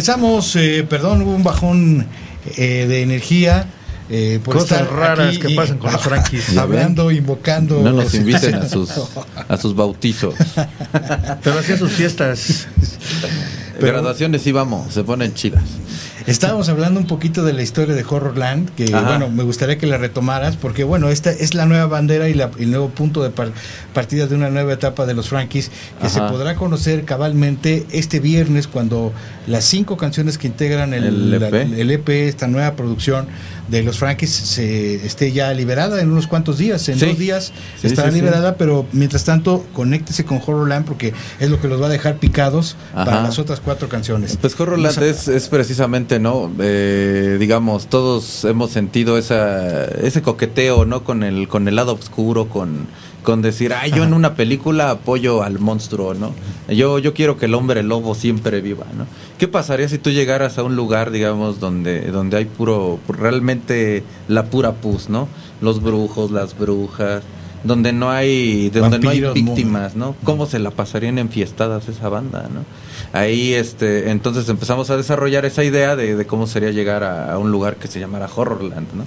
Regresamos, eh, perdón, hubo un bajón eh, de energía. Eh, por Cosas estar raras que y- pasan con los franquis. Hablando, invocando. No nos inviten a sus, a sus bautizos. Pero hacía sus fiestas. Pero- Graduaciones sí vamos, se ponen chidas. Estábamos hablando un poquito de la historia de Horrorland, que Ajá. bueno, me gustaría que la retomaras, porque bueno, esta es la nueva bandera y la- el nuevo punto de par- partida de una nueva etapa de los Frankies, que se podrá conocer cabalmente este viernes cuando las cinco canciones que integran el, El E la- EP. el EP, esta nueva producción de los Frankies, se esté ya liberada en unos cuantos días, en Sí. dos días Sí, estará sí, liberada, pero mientras tanto, conéctese con Horrorland porque es lo que los va a dejar picados para las otras cuatro canciones. Pues Horrorland Nos- es, es precisamente, ¿no? Eh, digamos, todos hemos sentido esa, ese coqueteo, ¿no? Con el, con el lado oscuro, con, con decir, ay, yo en una película apoyo al monstruo, ¿no? Yo, yo quiero que el hombre lobo siempre viva, ¿no? ¿Qué pasaría si tú llegaras a un lugar, digamos, donde, donde hay puro, realmente la pura pus, ¿no? Los brujos, las brujas, donde no hay, donde no hay víctimas, ¿no? ¿Cómo se la pasarían enfiestadas esa banda, ¿no? Ahí, este, entonces empezamos a desarrollar esa idea de, de cómo sería llegar a, a un lugar que se llamara Horrorland, ¿no?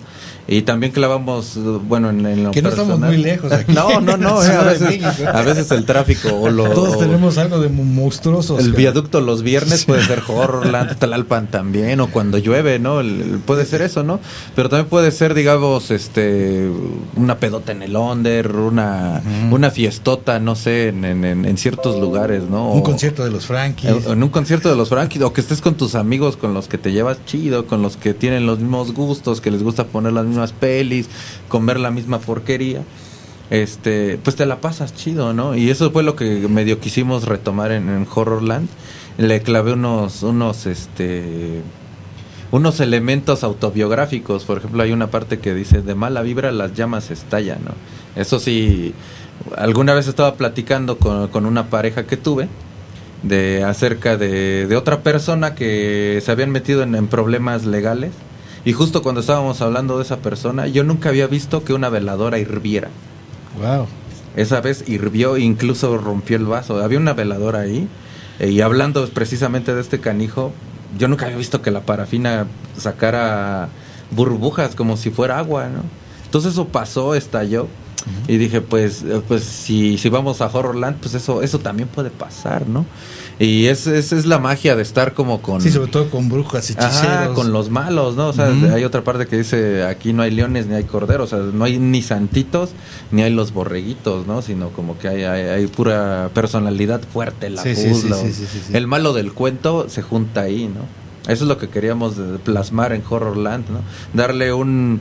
Y también clavamos, bueno, en, en lo Que no estamos personal- muy lejos aquí. No, no, no, eh, a veces, a veces el tráfico o lo... Todos o- tenemos algo de monstruosos. el cara. viaducto los viernes puede ser Horrorland, Tlalpan también, o cuando llueve, ¿no? El- el- puede ser eso, ¿no? Pero también puede ser, digamos, este, una pedota en el Onder, una, una fiestota, no sé, en, en- en- en ciertos lugares, ¿no? Un O- concierto de los Frankies. En, en un concierto de los Frankies, o que estés con tus amigos con los que te llevas chido, con los que tienen los mismos gustos, que les gusta poner las mismas pelis, comer la misma porquería, este, pues te la pasas chido, ¿no? Y eso fue lo que medio quisimos retomar en, en Horrorland. Le clavé unos, unos, este, unos elementos autobiográficos. Por ejemplo, hay una parte que dice, de mala vibra las llamas estallan, ¿no? Eso sí, alguna vez estaba platicando con, con una pareja que tuve de acerca de, de otra persona que se habían metido en, en problemas legales. Y justo cuando estábamos hablando de esa persona yo nunca había visto que una veladora hirviera. Wow. esa vez hirvió e incluso rompió el vaso. Había una veladora ahí. Eh, y hablando precisamente de este canijo yo nunca había visto que la parafina sacara burbujas como si fuera agua no entonces eso pasó estalló y dije, pues, eh, pues si, si vamos a Horrorland, pues eso, eso también puede pasar, ¿no? Y es, es, es la magia de estar como con... Sí, sobre todo con brujas, hechiceros. Ajá, con los malos, ¿no? O sea, hay otra parte que dice, aquí no hay leones ni hay corderos, o sea, no hay ni santitos ni hay los borreguitos, ¿no? Sino como que hay, hay, hay pura personalidad fuerte, la Sí, sí, sí. El malo del cuento se junta ahí, ¿no? Eso es lo que queríamos plasmar en Horrorland, ¿no? Darle un...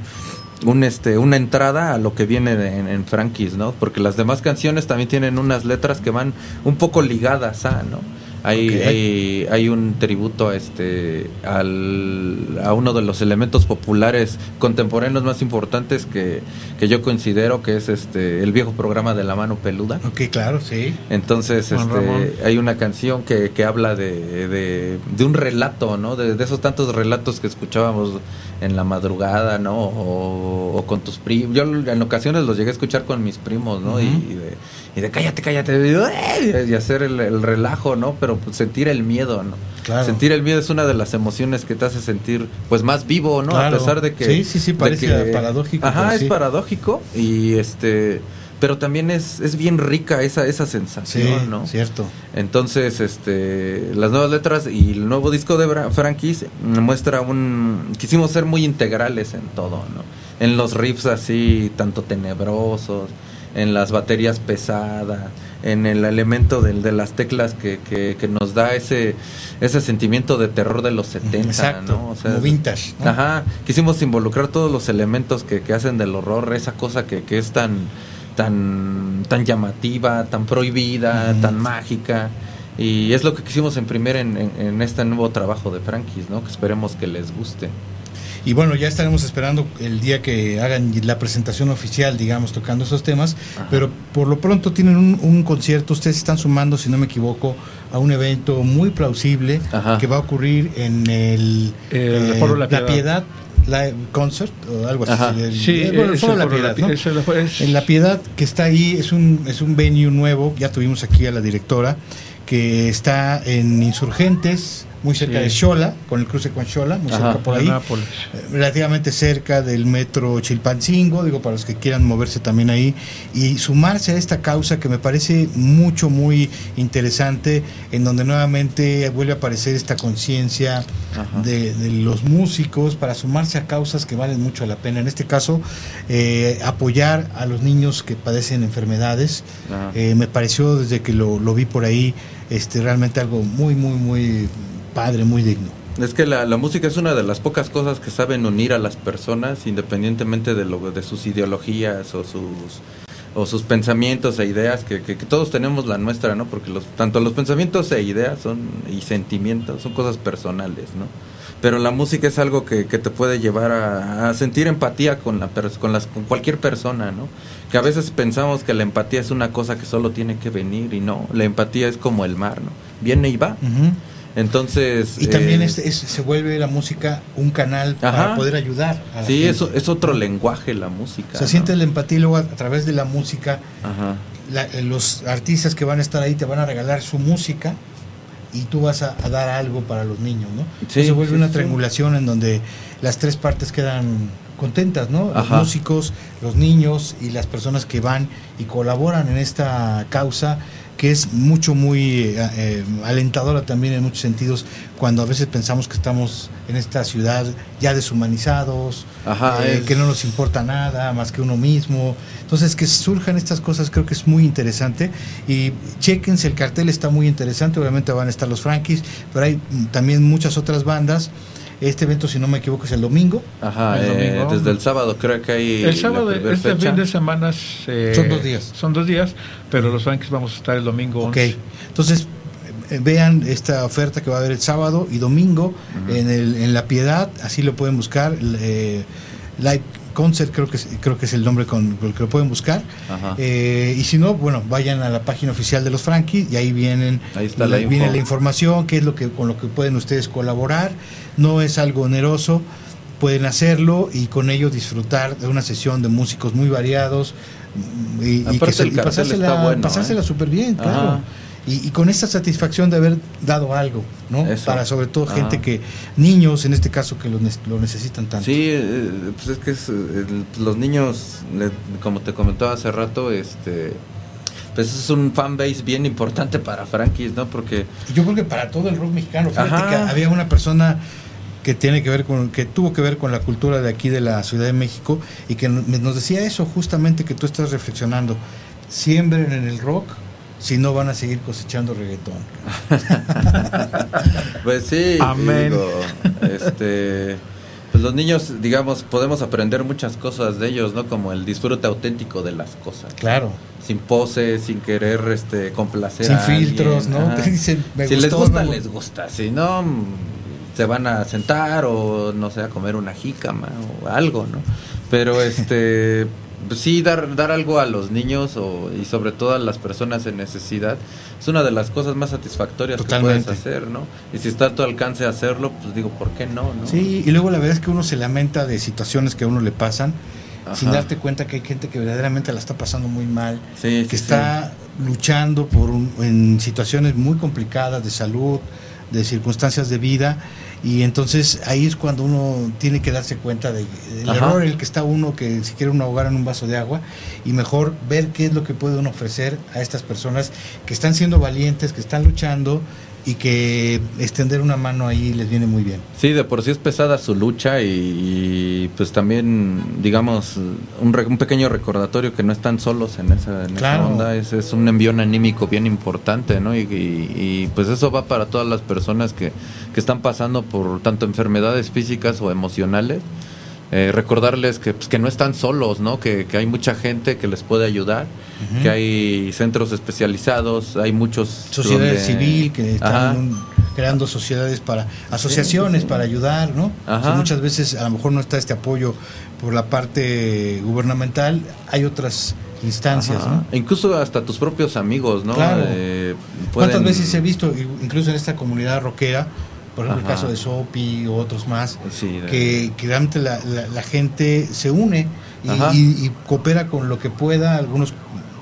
Un este, una entrada a lo que viene de- en, en Frankies, ¿no? Porque las demás canciones también tienen unas letras que van un poco ligadas a, ¿no? Hay, hay, hay un tributo a este al, a uno de los elementos populares contemporáneos más importantes que, que yo considero que es este el viejo programa de la mano peluda. Ok, claro, sí. Entonces, Juan Ramón. este, hay una canción que, que habla de, de, de un relato, ¿no? De, de esos tantos relatos que escuchábamos en la madrugada, ¿no? O, o con tus primos. Yo en ocasiones los llegué a escuchar con mis primos, ¿no? Y de, y de cállate, cállate, y, ¡eh! y hacer el, el relajo, ¿no? Pero pues, sentir el miedo, ¿no? Claro. Sentir el miedo es una de las emociones que te hace sentir, pues, más vivo, ¿no? Claro. A pesar de que... Sí, sí, sí, parece paradójico, Ajá, es sí. paradójico y este... Pero también es, es bien rica esa, esa Sí, sensación, ¿no? cierto. Entonces, este, las nuevas letras y el nuevo disco de Frankies muestra un... Quisimos ser muy integrales en todo, ¿no? En los riffs así, tanto tenebrosos, en las baterías pesadas, en el elemento del- de las teclas que, que, que nos da ese, ese sentimiento de terror de los 70, Exacto. ¿no? O sea, como vintage. ¿no? Ajá, quisimos involucrar todos los elementos que, que hacen del horror, esa cosa que, que es tan, tan, tan llamativa, tan prohibida, tan mágica. Y es lo que quisimos imprimir en, en- en este nuevo trabajo de Frankies, ¿no? Que esperemos que les guste. Y bueno, ya estaremos esperando el día que hagan la presentación oficial, digamos, tocando esos temas. Ajá. Pero por lo pronto tienen un, un concierto, ustedes están sumando, si no me equivoco, a un evento muy plausible Ajá. que va a ocurrir en el, El Foro La Piedad. Live Concert o algo así. El- Sí, eh, bueno, el Foro La Piedad, Pi- ¿no? es el- es- En La Piedad, que está ahí, es un, es un venue nuevo, ya tuvimos aquí a la directora, que está en Insurgentes, muy cerca de Xola, con el cruce con Xola, muy cerca por ahí, eh, relativamente cerca del metro Chilpancingo, digo, para los que quieran moverse también ahí, y sumarse a esta causa que me parece mucho, muy interesante, en donde nuevamente vuelve a aparecer esta conciencia de, los músicos para sumarse a causas que valen mucho la pena. En este caso, eh, apoyar a los niños que padecen enfermedades, eh, me pareció desde que lo, lo vi por ahí, este, realmente algo muy, muy, muy padre, muy digno. Es que la, música es una de las pocas cosas que saben unir a las personas independientemente de, lo, de sus ideologías o sus, o sus pensamientos e ideas, que, que, todos tenemos la nuestra, ¿no? Porque los, tanto los pensamientos e ideas son, y sentimientos son cosas personales, ¿no? Pero la música es algo que, que te puede llevar a, sentir empatía con, la, con, las, con cualquier persona, ¿no? Que a veces pensamos que la empatía es una cosa que solo tiene que venir y no, la empatía es como el mar, ¿no? Viene y va. Entonces... Y también eh, se vuelve la música un canal para poder ayudar. A sí, eso es otro lenguaje la música. Se siente la empatía y luego a, través de la música, eh, los artistas que van a estar ahí te van a regalar su música y tú vas a, dar algo para los niños, ¿no? se vuelve una triangulación en donde las tres partes quedan contentas, ¿no? Los músicos, los niños y las personas que van y colaboran en esta causa que es mucho, muy eh, eh, alentadora también en muchos sentidos, cuando a veces pensamos que estamos en esta ciudad ya deshumanizados, eh, que no nos importa nada más que uno mismo. Entonces, que surjan estas cosas creo que es muy interesante. Y chequense, el cartel está muy interesante, obviamente van a estar los Frankies, pero hay también muchas otras bandas. Este evento, si no me equivoco, es el domingo. Ajá, eh, desde el sábado creo que hay. El sábado, este fin de semana. son dos días. Son dos días, pero los Yankees vamos a estar el domingo. Ok, entonces eh, vean esta oferta que va a haber el sábado y domingo en, el, en La Piedad, así lo pueden buscar. Eh, Live Concert creo que es, creo que es el nombre con, el que lo pueden buscar. Eh, y si no, bueno, vayan a la página oficial de los Frankie y ahí vienen ahí está la, viene la información, qué es lo que con lo que pueden ustedes colaborar. No es algo oneroso, pueden hacerlo y con ello disfrutar de una sesión de músicos muy variados y, y, pasársela, súper bien, claro y, con esta satisfacción de haber dado algo, ¿no? Para sobre todo gente que, niños en este caso, que lo, lo necesitan tanto. Sí, eh, pues es que eh, los niños, como te comentaba hace rato, este pues es un fanbase bien importante para Frankie, ¿no? Porque yo creo que para todo el rock mexicano, fíjate que había una persona que tiene que ver con que tuvo que ver con la cultura de aquí de la Ciudad de México y que nos decía eso justamente que tú estás reflexionando, siembren en el rock si no van a seguir cosechando reggaetón. pues sí, Amén. este, pues los niños, digamos, podemos aprender muchas cosas de ellos, ¿no? Como el disfrute auténtico de las cosas. Claro. Sin poses, sin querer este, complacer sin filtros, ¿no? si les gusta, les gusta. Si no, se van a sentar o, no sé, a comer una jícama o algo, ¿no? Pero este pues sí, dar, dar algo a los niños o, y sobre todo a las personas en necesidad es una de las cosas más satisfactorias que puedes hacer, ¿no? Y si está a tu alcance hacerlo, pues digo, ¿por qué no, no? Sí, y luego la verdad es que uno se lamenta de situaciones que a uno le pasan sin darte cuenta que hay gente que verdaderamente la está pasando muy mal, que está luchando por en situaciones muy complicadas de salud, de circunstancias de vida y entonces ahí es cuando uno tiene que darse cuenta del error en el que está uno, que si quiere uno ahogar en un vaso de agua, y mejor ver qué es lo que puede uno ofrecer a estas personas que están siendo valientes, que están luchando y que extender una mano ahí les viene muy bien. Sí, de por sí es pesada su lucha y, pues también, digamos, un, un, pequeño recordatorio que no están solos en esa, en onda, es, es, un envión anímico bien importante, ¿no? Y, pues eso va para todas las personas que, que están pasando por tanto enfermedades físicas o emocionales. Eh, recordarles que, pues, que no están solos, ¿no? Que, que, hay mucha gente que les puede ayudar, que hay centros especializados, hay muchos... Sociedades civil que están creando sociedades para, asociaciones para ayudar, ¿no? muchas veces a lo mejor no está este apoyo por la parte gubernamental, hay otras instancias, ¿no? incluso hasta tus propios amigos, ¿no? Claro. Eh, ¿Cuántas veces he visto, incluso en esta comunidad rockera, por ejemplo el caso de Sopi u otros más, que, realmente la, gente se une y, coopera con lo que pueda, algunos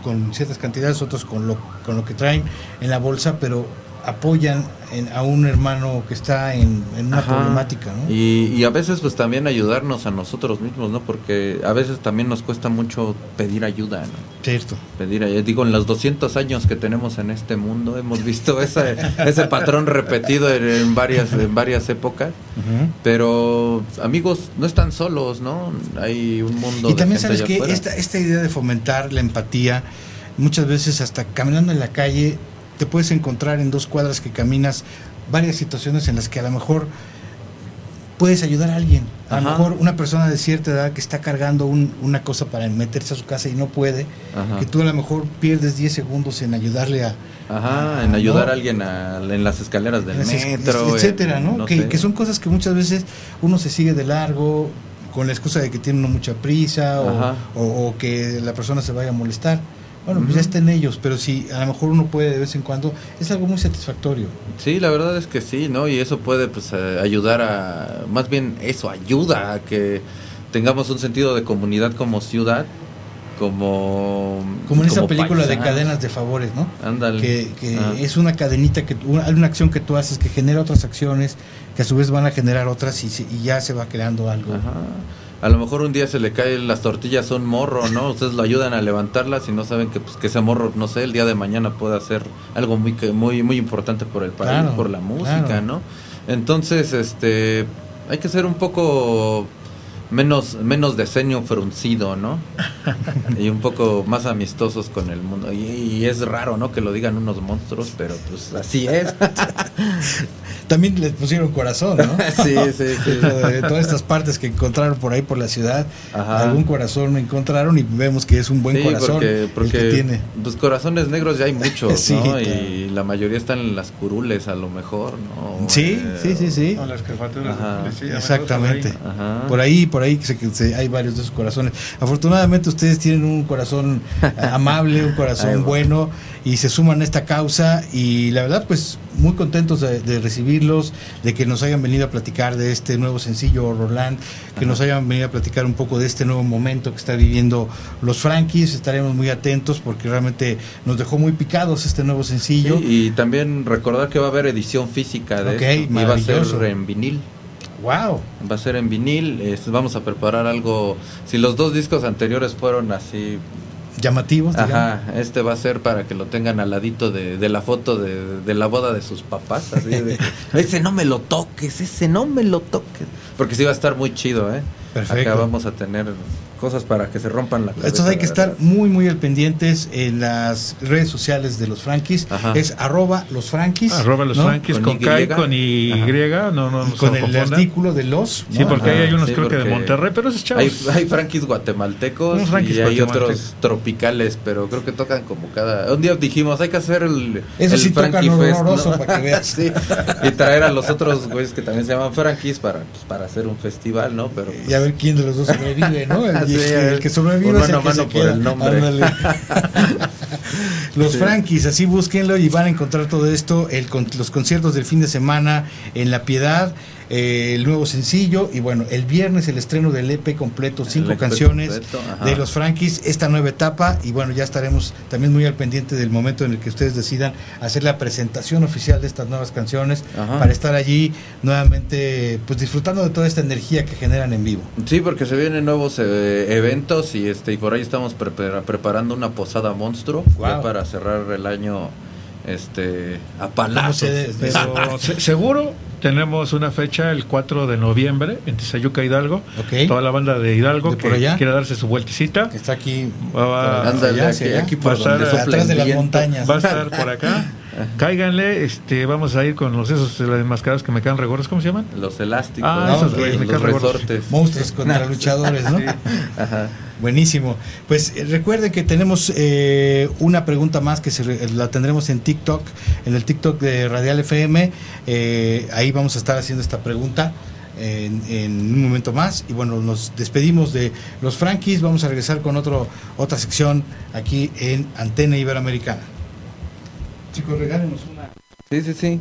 con ciertas cantidades, otros con lo, con lo que traen en la bolsa, pero apoyan a un hermano que está en, una problemática, ¿no? Y, a veces pues también ayudarnos a nosotros mismos, ¿no? Porque a veces también nos cuesta mucho pedir ayuda, ¿no? Cierto. Pedir ayuda. Digo, en los 200 años que tenemos en este mundo hemos visto ese, ese patrón repetido en, varias, en varias épocas. Pero amigos, no están solos, ¿no? Hay un mundo... Y también sabes que esta, esta idea de fomentar la empatía, muchas veces hasta caminando en la calle te puedes encontrar en dos cuadras que caminas varias situaciones en las que a lo mejor puedes ayudar a alguien. A lo mejor una persona de cierta edad que está cargando una cosa para meterse a su casa y no puede, que tú a lo mejor pierdes 10 segundos en ayudarle a... Ajá, en ayudar a alguien en las escaleras del metro. Etcétera, ¿no? que, son cosas que muchas veces uno se sigue de largo con la excusa de que tiene uno mucha prisa o que la persona se vaya a molestar. Bueno, pues ya está en ellos, pero si a lo mejor uno puede de vez en cuando, es algo muy satisfactorio. Sí, la verdad es que sí, ¿no? Y eso puede pues eh, ayudar a, más bien eso ayuda a que tengamos un sentido de comunidad como ciudad, como... Como en esa película de cadenas de favores, ¿no? Ándale. Que, ah. es una cadenita, que hay una acción que tú haces que genera otras acciones, que a su vez van a generar otras y, y ya se va creando algo. Ajá a lo mejor un día se le caen las tortillas a un morro, ¿no? Ustedes lo ayudan a levantarlas y no saben que, pues, que ese morro, no sé, el día de mañana puede hacer algo muy muy muy importante por el país, por la música, ¿no? Entonces, este, hay que ser un poco menos menos de ceño fruncido, ¿no? y un poco más amistosos con el mundo. Y, y, es raro, ¿no? Que lo digan unos monstruos, pero pues así es. también les pusieron corazón, ¿no? sí, sí, sí. De todas estas partes que encontraron por ahí por la ciudad, algún corazón encontraron y vemos que es un buen corazón porque, que tiene. Pues corazones negros ya hay muchos, ¿no? Y la mayoría están en las curules a lo mejor, ¿no? Sí, sí, sí, sí. Exactamente. Por ahí, por ahí se, hay varios de esos corazones. Afortunadamente ustedes tienen un corazón amable, un corazón bueno y se suman a esta causa y la verdad pues muy contentos de, recibirlos, de que nos hayan venido a platicar de este nuevo sencillo Roland, que nos hayan venido a platicar un poco de este nuevo momento que está viviendo los Frankies, estaremos muy atentos porque realmente nos dejó muy picados este nuevo sencillo. y también recordar que va a haber edición física de esto, y va a ser en vinil. Wow. Va a ser en vinil, vamos a preparar algo, si los dos discos anteriores fueron así llamativos. Ajá, este va a ser para que lo tengan al ladito de, de la foto de, de, la boda de sus papás. Así de, ese no me lo toques, ese no me lo toques. Porque sí va a estar muy chido, ¿eh? Perfecto. Acá vamos a tener cosas para que se rompan la cabeza. Estos hay que estar muy, muy al pendientes en las redes sociales de los Frankis. Es arroba los Frankis. Arroba los Frankis con, K y con Y. No, no, con el artículo de los. Sí, porque ahí hay unos creo que de Monterrey, pero esos chavos. Hay, hay Frankis guatemaltecos y hay otros tropicales, pero creo que tocan como cada. Un día dijimos, hay que hacer el. Eso el sí Frankie Fest. para que veas. sí. Y traer a los otros güeyes que también se llaman Frankis para, pues, para hacer un festival, ¿no? Pero, y a ver quién de los dos sobrevive, ¿no? el que sobrevive es el que se queda. los Frankies, así búsquenlo y van a encontrar todo esto, el, los conciertos del fin de semana en La Piedad, eh, el nuevo sencillo y bueno, el viernes el estreno del EP completo, cinco e canciones de los Frankies, esta nueva etapa. Y bueno, ya estaremos también muy al pendiente del momento en el que ustedes decidan hacer la presentación oficial de estas nuevas canciones para estar allí nuevamente pues disfrutando de toda esta energía que generan en vivo. Sí, porque se vienen nuevos eh, eventos y este y por ahí estamos preparando una posada monstruo para cerrar el año este a palazos. Pero seguro tenemos una fecha el 4 de noviembre en Tizayuca, Hidalgo. Toda la banda de Hidalgo que quiere darse su vueltecita. está aquí. Va, aquí, por atrás de las montañas. Va a estar por acá. Cáiganle, este, vamos a ir con los esos enmascarados que me quedan regordos, ¿cómo se llaman? Los elásticos, ah, esos, me los resortes. Monstruos contra luchadores, ¿no? Ajá. Buenísimo. Pues eh, recuerden que tenemos eh, una pregunta más que se, la tendremos en TikTok, en el TikTok de Radial FM. Eh, ahí vamos a estar haciendo esta pregunta. En, un momento más y bueno nos despedimos de los Frankies vamos a regresar con otro otra sección aquí en Antena Iberoamericana chicos regálenos una sí sí sí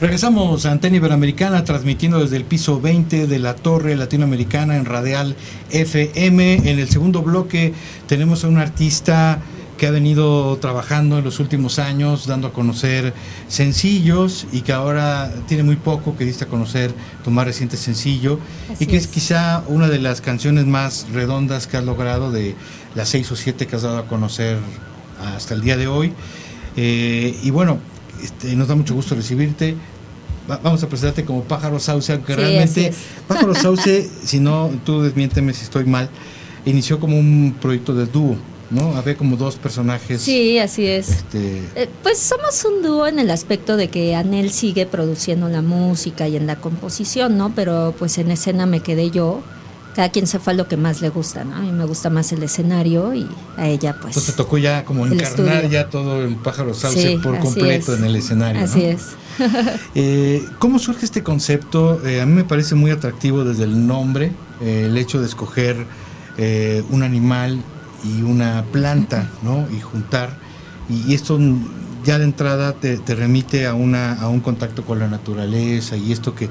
Regresamos a Antena Iberoamericana transmitiendo desde el piso 20 de la Torre Latinoamericana en Radial FM. En el segundo bloque tenemos a un artista que ha venido trabajando en los últimos años, dando a conocer sencillos y que ahora tiene muy poco que diste a conocer tu más reciente sencillo y que es. quizá una de las canciones más redondas que has logrado de las seis o siete que has dado a conocer hasta el día de hoy. Eh, y bueno, este, nos da mucho gusto recibirte. vamos a presentarte como Pájaro Sauce, aunque realmente Pájaro Sauce, si no, tú desmiénteme si estoy mal, inició como un proyecto de dúo. ¿no? Había como dos personajes. Sí, así es. Este... Eh, pues somos un dúo en el aspecto de que Anel sigue produciendo la música y en la composición, ¿no? Pero pues en escena me quedé yo. Cada quien se fue a lo que más le gusta, ¿no? A mí me gusta más el escenario y a ella pues... Entonces te tocó ya como encarnar ya todo el pájaro sauce por completo en el escenario. Así es. eh, ¿Cómo surge este concepto? Eh, a mí me parece muy atractivo desde el nombre, eh, el hecho de escoger un animal y una planta, ¿no? Y juntar. Y, esto ya de entrada te, remite a, una, a un contacto con la naturaleza y esto que,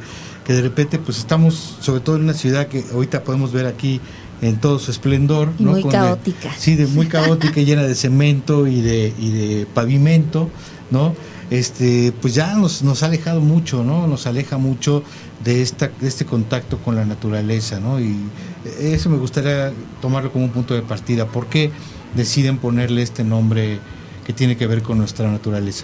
que de repente pues estamos, sobre todo en una ciudad que ahorita podemos ver aquí en todo su esplendor. ¿no? Muy caótica. sí, de muy caótica, llena de cemento y de, y de pavimento, ¿no? Este, pues ya nos, nos ha alejado mucho, ¿no? Nos aleja mucho de, esta, de este contacto con la naturaleza, ¿no? Y eso me gustaría tomarlo como un punto de partida. ¿Por qué deciden ponerle este nombre que tiene que ver con nuestra naturaleza?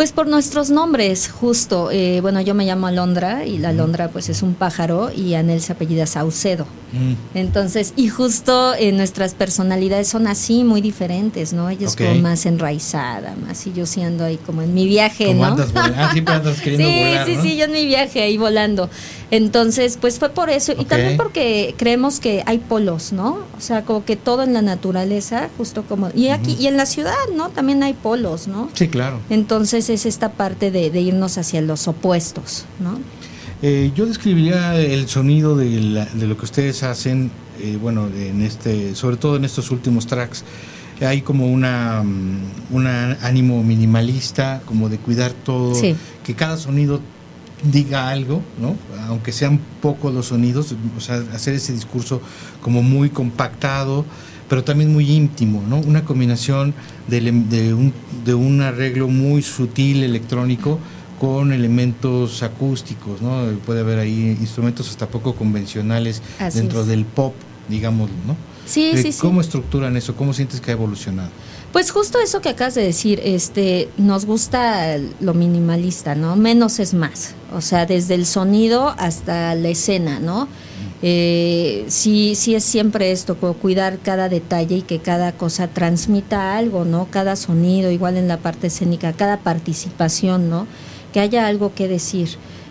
Pues por nuestros nombres, justo. Eh, bueno, yo me llamo Alondra y la Alondra pues es un pájaro y Anel se apellida Saucedo. Mm. Entonces, y justo eh, nuestras personalidades son así, muy diferentes, ¿no? Ella es como más enraizada, más y yo siendo ahí como en mi viaje, ¿no? Andas, ah, siempre andas queriendo sí, volar, Sí, sí, yo en mi viaje ahí volando. Entonces, pues fue por eso. Y también porque creemos que hay polos, ¿no? O sea, como que todo en la naturaleza, justo como... Y aquí, y en la ciudad, ¿no? También hay polos, ¿no? Sí, claro. Entonces es esta parte de, irnos hacia los opuestos, ¿no? Eh, yo describiría el sonido de, lo que ustedes hacen, eh, bueno, en este, sobre todo en estos últimos tracks. Hay como una, mm, un ánimo minimalista, como de cuidar todo, que cada sonido diga algo, ¿no? aunque sean pocos los sonidos, o sea, hacer ese discurso como muy compactado, pero también muy íntimo, ¿no? una combinación de, de, un, de un arreglo muy sutil electrónico con elementos acústicos, ¿no? puede haber ahí instrumentos hasta poco convencionales dentro del pop, digamos, ¿no? Sí, sí, sí. ¿Cómo estructuran eso? ¿Cómo sientes que ha evolucionado? Pues justo eso que acabas de decir, este, nos gusta lo minimalista, ¿no? Menos es más. O sea, desde el sonido hasta la escena, ¿no? Eh, sí, sí es siempre esto, cuidar cada detalle y que cada cosa transmita algo, ¿no? Cada sonido, igual en la parte escénica, cada participación, ¿no? Que haya algo que decir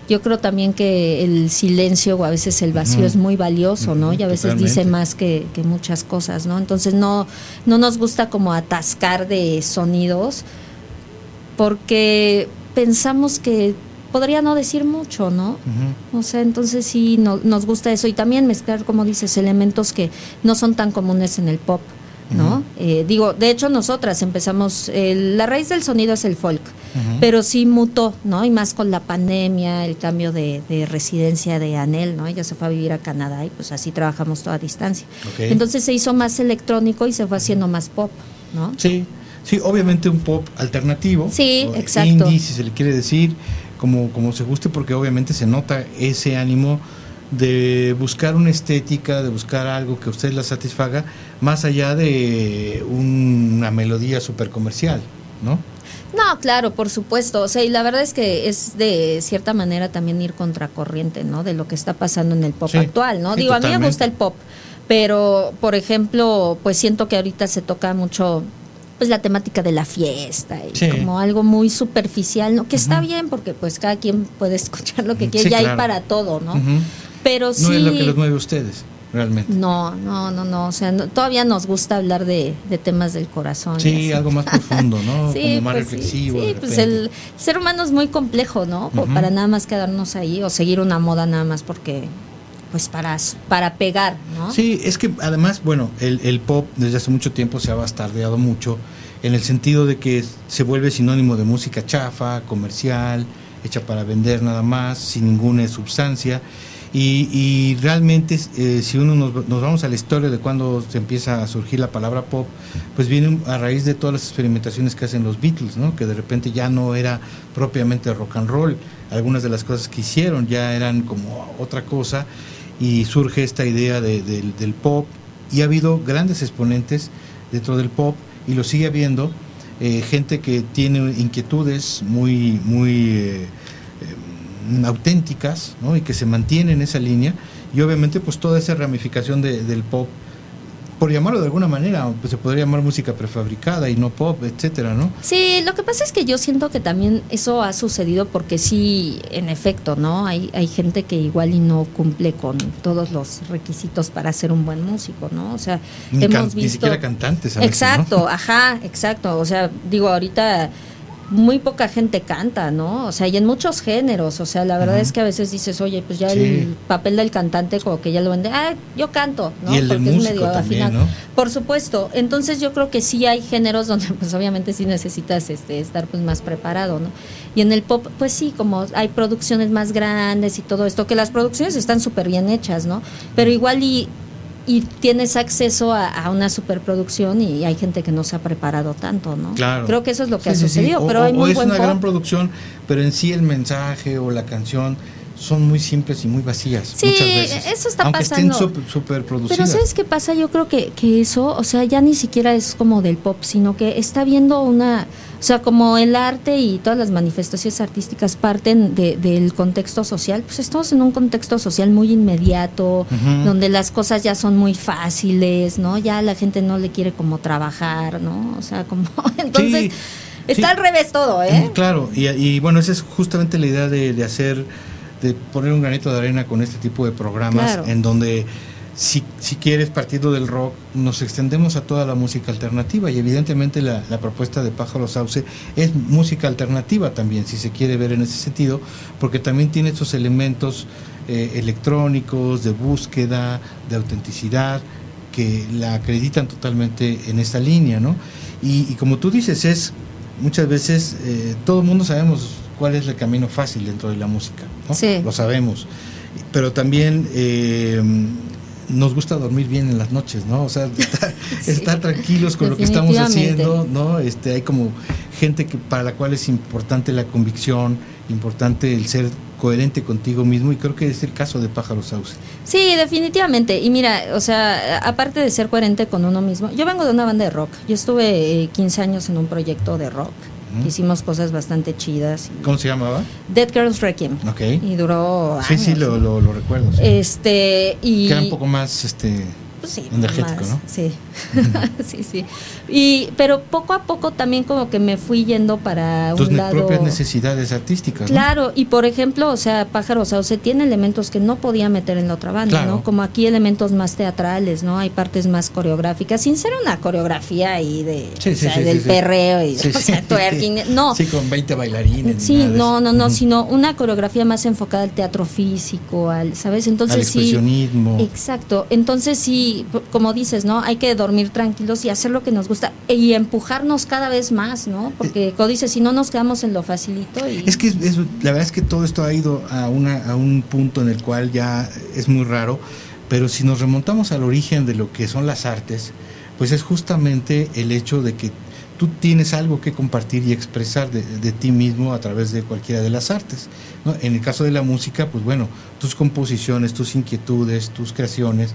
yo creo también que el silencio o a veces el vacío es muy valioso, ¿no? y a veces dice más que, muchas cosas, ¿no? Entonces no, no nos gusta como atascar de sonidos porque pensamos que podría no decir mucho, ¿no? O sea, entonces sí nos gusta eso y también mezclar, como dices, elementos que no son tan comunes en el pop. ¿no? Eh, digo, de hecho nosotras empezamos, la raíz del sonido es el folk, pero sí mutó, ¿no? Y más con la pandemia, el cambio de, residencia de Anel, ¿no? Ella se fue a vivir a Canadá y pues así trabajamos toda distancia. Entonces se hizo más electrónico y se fue haciendo más pop, ¿no? Sí, sí, obviamente un pop alternativo. Sí, exacto. Indie, si se le quiere decir, como, como se guste, porque obviamente se nota ese ánimo de buscar una estética, de buscar algo que a usted la satisfaga, más allá de una melodía súper comercial, ¿no? No, claro, por supuesto. O sea, y la verdad es que es de cierta manera también ir contracorriente, ¿no? De lo que está pasando en el pop actual, ¿no? Digo, a mí me gusta el pop, pero, por ejemplo, pues siento que ahorita se toca mucho pues la temática de la fiesta y como algo muy superficial, ¿no? Que está bien porque pues cada quien puede escuchar lo que quiere, ya hay para todo, ¿no? Pero sí. No es lo que los mueve a ustedes. Realmente. No, no, no, no, o sea, todavía nos gusta hablar de, temas del corazón. Sí, algo más profundo, ¿no? sí, Como más pues reflexivo. Sí, pues el ser humano es muy complejo, ¿no? Para nada más quedarnos ahí o seguir una moda nada más porque pues para, para pegar, ¿no? Sí, es que además, bueno, el, el pop desde hace mucho tiempo se ha bastardeado mucho en el sentido de que se vuelve sinónimo de música chafa, comercial, hecha para vender nada más, sin ninguna sustancia. Y, realmente, eh, si uno nos, nos, vamos a la historia de cuando se empieza a surgir la palabra pop, pues viene a raíz de todas las experimentaciones que hacen los Beatles, ¿no? que de repente ya no era propiamente rock and roll. Algunas de las cosas que hicieron ya eran como otra cosa y surge esta idea del pop. Y ha habido grandes exponentes dentro del pop y lo sigue habiendo. Eh, gente que tiene inquietudes muy, muy eh, auténticas ¿no? y que se mantiene en esa línea y obviamente pues toda esa ramificación del pop por llamarlo de alguna manera, pues se podría llamar música prefabricada y no pop, etcétera, ¿no? Sí, lo que pasa es que yo siento que también eso ha sucedido porque sí, en efecto, ¿no? Hay, hay gente que igual y no cumple con todos los requisitos para ser un buen músico, ¿no? O sea, hemos visto... Ni siquiera cantantes. exacto, ajá, exacto. O sea, digo, ahorita muy poca gente canta, ¿no? O sea, y en muchos géneros, o sea, la verdad es que a veces dices, oye, pues ya el papel del cantante como que ya lo vende, ah, yo canto, ¿no? Porque es medio también, ¿no? Por supuesto, entonces yo creo que sí hay géneros donde pues obviamente sí necesitas este, estar pues más preparado, ¿no? Y en el pop, pues sí, como hay producciones más grandes y todo esto, que las producciones están súper bien hechas, ¿no? Pero igual y y tienes acceso a, una superproducción y hay gente que no se ha preparado tanto, ¿no? Claro. Creo que eso es lo que ha sucedido, pero hay muy es una gran producción, pero en sí el mensaje o la canción son muy simples y muy vacías. Sí, muchas veces, eso está aunque pasando. estén super producidas. Pero ¿sabes qué pasa? Yo creo que, que eso, o sea, ya ni siquiera es como del pop, sino que está viendo una o sea, como el arte y todas las manifestaciones artísticas parten del contexto social, pues estamos en un contexto social muy inmediato, donde las cosas ya son muy fáciles, ¿no? Ya la gente no le quiere como trabajar, ¿no? O sea, como... Entonces, está al revés todo, ¿eh? Claro, y, bueno, esa es justamente la idea de, hacer, de poner un granito de arena con este tipo de programas en donde si, si, quieres partido del rock, nos extendemos a toda la música alternativa y evidentemente la, propuesta de Pájaro Sauce es música alternativa también, si se quiere ver en ese sentido, porque también tiene esos elementos eh, electrónicos, de búsqueda, de autenticidad, que la acreditan totalmente en esta línea, ¿no? Y, como tú dices, es muchas veces, eh, todo el mundo sabemos cuál es el camino fácil dentro de la música, ¿no? Lo sabemos. Pero también... Eh, nos gusta dormir bien en las noches, ¿no? O sea, estar, tranquilos con lo que estamos haciendo, ¿no? Este, hay como gente que para la cual es importante la convicción, importante el ser coherente contigo mismo y creo que es el caso de Pájaro Sauce. Sí, definitivamente. Y mira, o sea, aparte de ser coherente con uno mismo, yo vengo de una banda de rock. Yo estuve 15 eh, años en un proyecto de rock Hicimos cosas bastante chidas. ¿Cómo se llamaba? Dead Girls Requiem. Ok. Y duró. Sí, sí, lo, lo, recuerdo. Este, y. Que era un poco más este, pues sí, energético, ¿no? Sí, sí, sí. Y, pero poco a poco también como que me fui yendo para Tus un lado... propias necesidades artísticas, Claro, y por ejemplo, o sea, Pájaro Sauce tiene elementos que no podía meter en la otra banda, ¿no? Como aquí elementos más teatrales, ¿no? Hay partes más coreográficas, sin ser una coreografía ahí de, o sea, del perreo y, o sea, twerking, no. Sí, con 20 bailarines. Sí, no, no, no, sino una coreografía más enfocada al teatro físico, al, ¿sabes? Entonces al expresionismo. sí. Exacto, entonces sí como dices, ¿no? Hay que dormir tranquilos y hacer lo que nos gusta y empujarnos cada vez más, ¿no? Porque, como dices, si no nos quedamos en lo facilito. Y... Es que la verdad es que todo esto ha ido a, una, a un punto en el cual ya es muy raro, pero si nos remontamos al origen de lo que son las artes, pues es justamente el hecho de que tú tienes algo que compartir y expresar de, de, ti mismo a través de cualquiera de las artes. ¿no? En el caso de la música, pues bueno, tus composiciones, tus inquietudes, tus creaciones.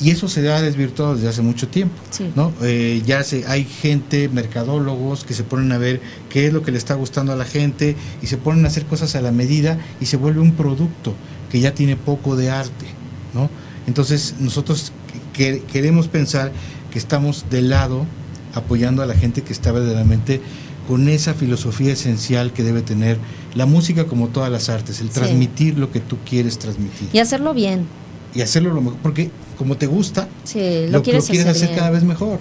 Y eso se ha desvirtuado desde hace mucho tiempo. ¿no? Eh, ya se, hay gente, mercadólogos, que se ponen a ver qué es lo que le está gustando a la gente y se ponen a hacer cosas a la medida y se vuelve un producto que ya tiene poco de arte. ¿no? Entonces nosotros queremos pensar que estamos de lado apoyando a la gente que está verdaderamente con esa filosofía esencial que debe tener la música como todas las artes, el transmitir lo que tú quieres transmitir. Y hacerlo bien. Y hacerlo lo mejor, porque como te gusta, lo, quieres, hacer, cada vez mejor.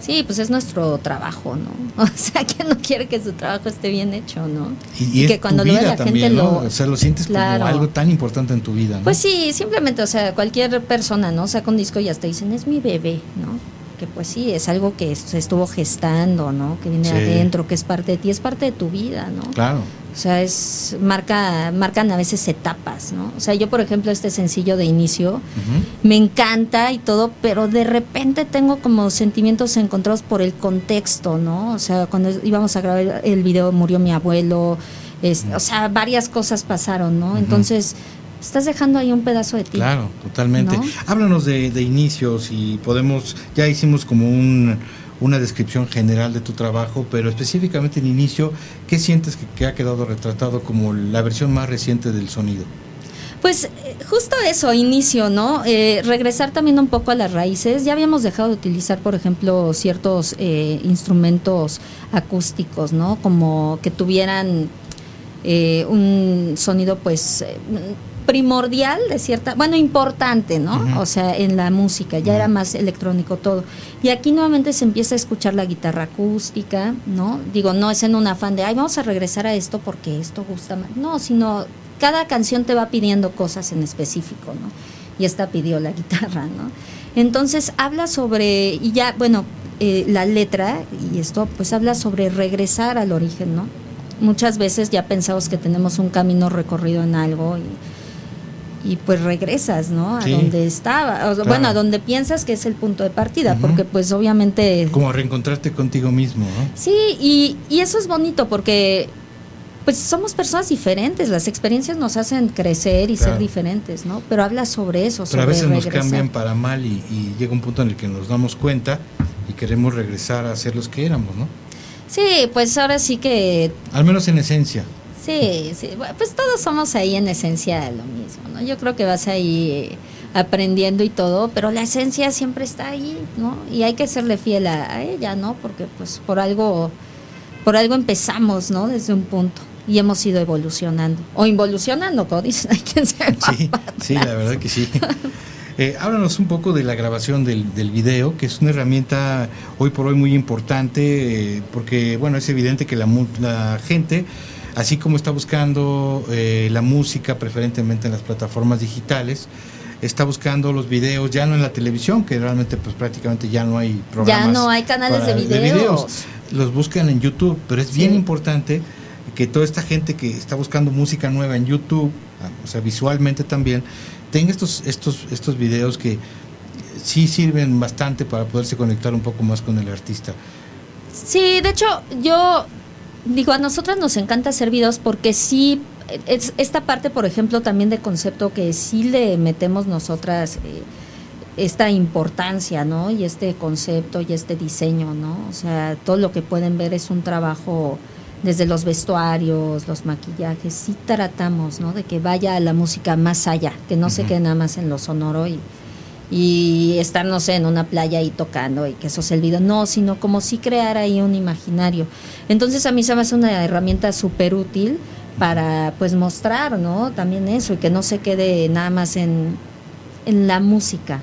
Sí, pues es nuestro trabajo, ¿no? O sea, que no quiere que su trabajo esté bien hecho, ¿no? Y, que cuando lo ve la gente lo... O sea, lo sientes como algo tan importante en tu vida, ¿no? Pues sí, simplemente, o sea, cualquier persona, ¿no? Saca un disco y hasta dicen, es mi bebé, ¿no? que pues sí, es algo que se estuvo gestando, ¿no? Que viene adentro, que es parte de ti, es parte de tu vida, ¿no? Claro. O sea, es marca marcan a veces etapas, ¿no? O sea, yo por ejemplo este sencillo de inicio me encanta y todo, pero de repente tengo como sentimientos encontrados por el contexto, ¿no? O sea, cuando íbamos a grabar el video murió mi abuelo, o sea, varias cosas pasaron, ¿no? Entonces estás dejando ahí un pedazo de ti. Claro, totalmente. Háblanos de, de inicios y podemos, ya hicimos como un, una descripción general de tu trabajo, pero específicamente en inicio, ¿qué sientes que, ha quedado retratado como la versión más reciente del sonido? Pues eh, justo eso, inicio, ¿no? Eh, regresar también un poco a las raíces. Ya habíamos dejado de utilizar, por ejemplo, ciertos eh, instrumentos acústicos, ¿no? Como que tuvieran un sonido, pues, primordial de cierta, bueno, importante, ¿no? O sea, en la música, ya era más electrónico todo. Y aquí nuevamente se empieza a escuchar la guitarra acústica, ¿no? Digo, no es en un afán de, ay, vamos a regresar a esto porque esto gusta más. No, sino cada canción te va pidiendo cosas en específico, ¿no? Y esta pidió la guitarra, ¿no? Entonces habla sobre, y ya, bueno, eh, la letra, y esto pues habla sobre regresar al origen, ¿no? Muchas veces ya pensamos que tenemos un camino recorrido en algo y y pues regresas, ¿no? A donde estaba, bueno, a donde piensas que es el punto de partida, porque pues obviamente... Como reencontrarte contigo mismo, ¿no? Sí, y, y eso es bonito porque pues somos personas diferentes, las experiencias nos hacen crecer y ser diferentes, ¿no? Pero habla sobre eso. Pero a veces nos cambian para mal y, y, llega un punto en el que nos damos cuenta y queremos regresar a ser los que éramos, ¿no? Sí, pues ahora sí que... Al menos en esencia. Sí, sí, pues todos somos ahí en esencia lo mismo, ¿no? Yo creo que vas ahí aprendiendo y todo, pero la esencia siempre está ahí, ¿no? Y hay que serle fiel a, ella, ¿no? Porque pues por algo, por algo empezamos, ¿no? Desde un punto y hemos ido evolucionando o involucionando, como dicen, hay quien se Sí, sí, la verdad que sí. Eh, háblanos un poco de la grabación del, del, video, que es una herramienta hoy por hoy muy importante, eh, porque bueno, es evidente que la, la gente así como está buscando eh, la música preferentemente en las plataformas digitales, está buscando los videos ya no en la televisión, que realmente pues prácticamente ya no hay programas. Ya no hay canales de, videos. Los buscan en YouTube, pero es bien importante que toda esta gente que está buscando música nueva en YouTube, ah, o sea, visualmente también, tenga estos, estos, estos videos que sí sirven bastante para poderse conectar un poco más con el artista. Sí, de hecho, yo digo, a nosotras nos encanta hacer videos porque sí, es esta parte, por ejemplo, también de concepto que sí le metemos nosotras eh, esta importancia, ¿no? Y este concepto y este diseño, ¿no? O sea, todo lo que pueden ver es un trabajo desde los vestuarios, los maquillajes, sí tratamos, ¿no? De que vaya la música más allá, que no se quede nada más en lo sonoro y y estar, no sé, en una playa ahí tocando y que eso se el video. No, sino como si crear ahí un imaginario. Entonces a mí se me hace una herramienta súper útil para pues mostrar, ¿no? También eso y que no se quede nada más en, en la música.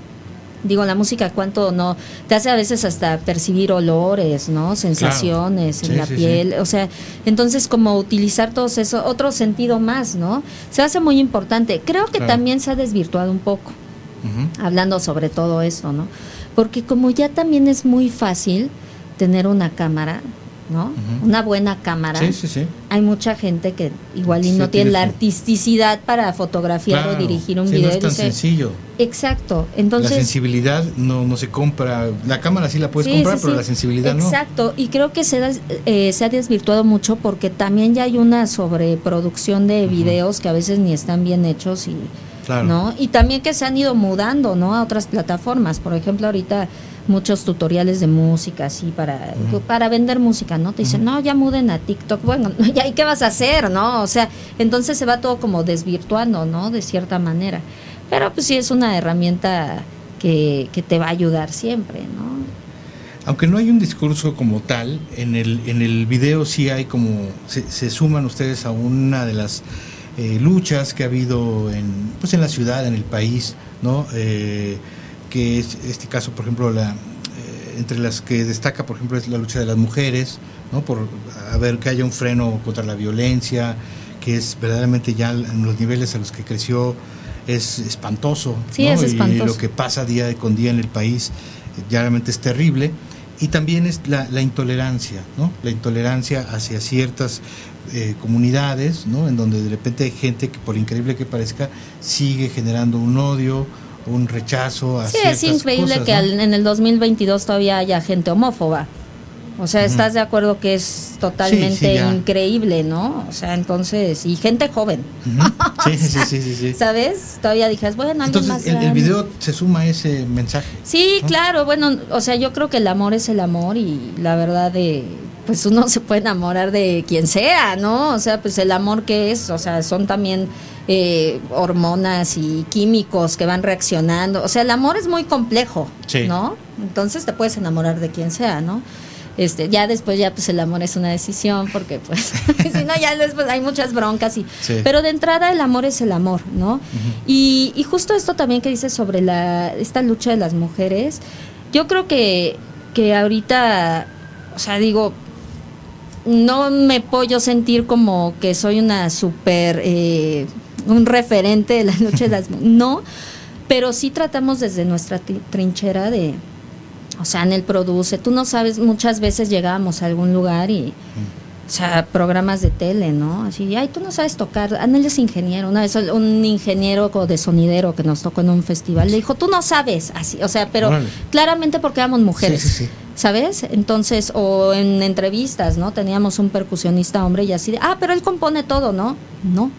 Digo, la música cuánto no te hace a veces hasta percibir olores, ¿no? Sensaciones en la piel, o sea, entonces como utilizar todo eso, otro sentido más, ¿no? Se hace muy importante. Creo que también se ha desvirtuado un poco hablando sobre todo esto, ¿no? Porque como ya también es muy fácil tener una cámara, ¿no? Una buena cámara. Sí, sí, sí. Hay mucha gente que igual y no tiene la artisticidad para fotografiar o dirigir un video. No es tan sencillo. Exacto. Entonces la sensibilidad no, no se compra. La cámara sí la puedes comprar, pero la sensibilidad no. Exacto. Y creo que se, eh, se ha desvirtuado mucho porque también ya hay una sobreproducción de videos que a veces ni están bien hechos y ¿no? Y también que se han ido mudando, ¿no? A otras plataformas. Por ejemplo, ahorita muchos tutoriales de música así para, para vender música, ¿no? Te dicen, no, ya muden a TikTok. Bueno, ¿y qué vas a hacer, no? O sea, entonces se va todo como desvirtuando, ¿no? De cierta manera. Pero pues sí es una herramienta que, que te va a ayudar siempre, ¿no? Aunque no hay un discurso como tal, en el, en el video sí hay como, se, se suman ustedes a una de las eh, luchas que ha habido en, pues en la ciudad, en el país, ¿no? Eh, que es este caso, por ejemplo, la, eh, entre las que destaca, por ejemplo, es la lucha de las mujeres, ¿no? Por a ver que haya un freno contra la violencia, que es verdaderamente ya en los niveles a los que creció es espantoso. Sí, es espantoso. Y lo que pasa día con día en el país ya realmente es terrible. Y también es la, la intolerancia, ¿no? La intolerancia hacia ciertas eh, comunidades, ¿no? En donde de repente hay gente que, por increíble que parezca, sigue generando un odio, un rechazo a Sí, es increíble que en el 2022 todavía haya gente homófoba. O sea, ¿estás de acuerdo que es totalmente increíble, no? O sea, entonces, y gente joven. sí, sí, sí, sí, sí, ¿Sabes? Todavía dijes, bueno, entonces más el, el, video se suma a ese mensaje. Sí, claro, bueno, o sea, yo creo que el amor es el amor y la verdad de pues uno se puede enamorar de quien sea, ¿no? O sea, pues el amor que es, o sea, son también eh, hormonas y químicos que van reaccionando. O sea, el amor es muy complejo, ¿no? Entonces te puedes enamorar de quien sea, ¿no? Este, ya después ya pues el amor es una decisión porque pues si no ya después hay muchas broncas y pero de entrada el amor es el amor no y, y, justo esto también que dices sobre la esta lucha de las mujeres yo creo que que ahorita o sea digo no me puedo sentir como que soy una super eh, un referente de la lucha de las no pero sí tratamos desde nuestra trinchera de o sea en el produce tú no sabes muchas veces llegábamos a algún lugar y o sea, programas de tele, ¿no? Así, ay, tú no sabes tocar. Anel es ingeniero. Una vez un ingeniero de sonidero que nos tocó en un festival le dijo, tú no sabes. Así, o sea, pero claramente porque éramos mujeres. Sí, sí, sí. ¿Sabes? Entonces, o en entrevistas, ¿no? Teníamos un percusionista hombre y así de, ah, pero él compone todo, ¿no? No.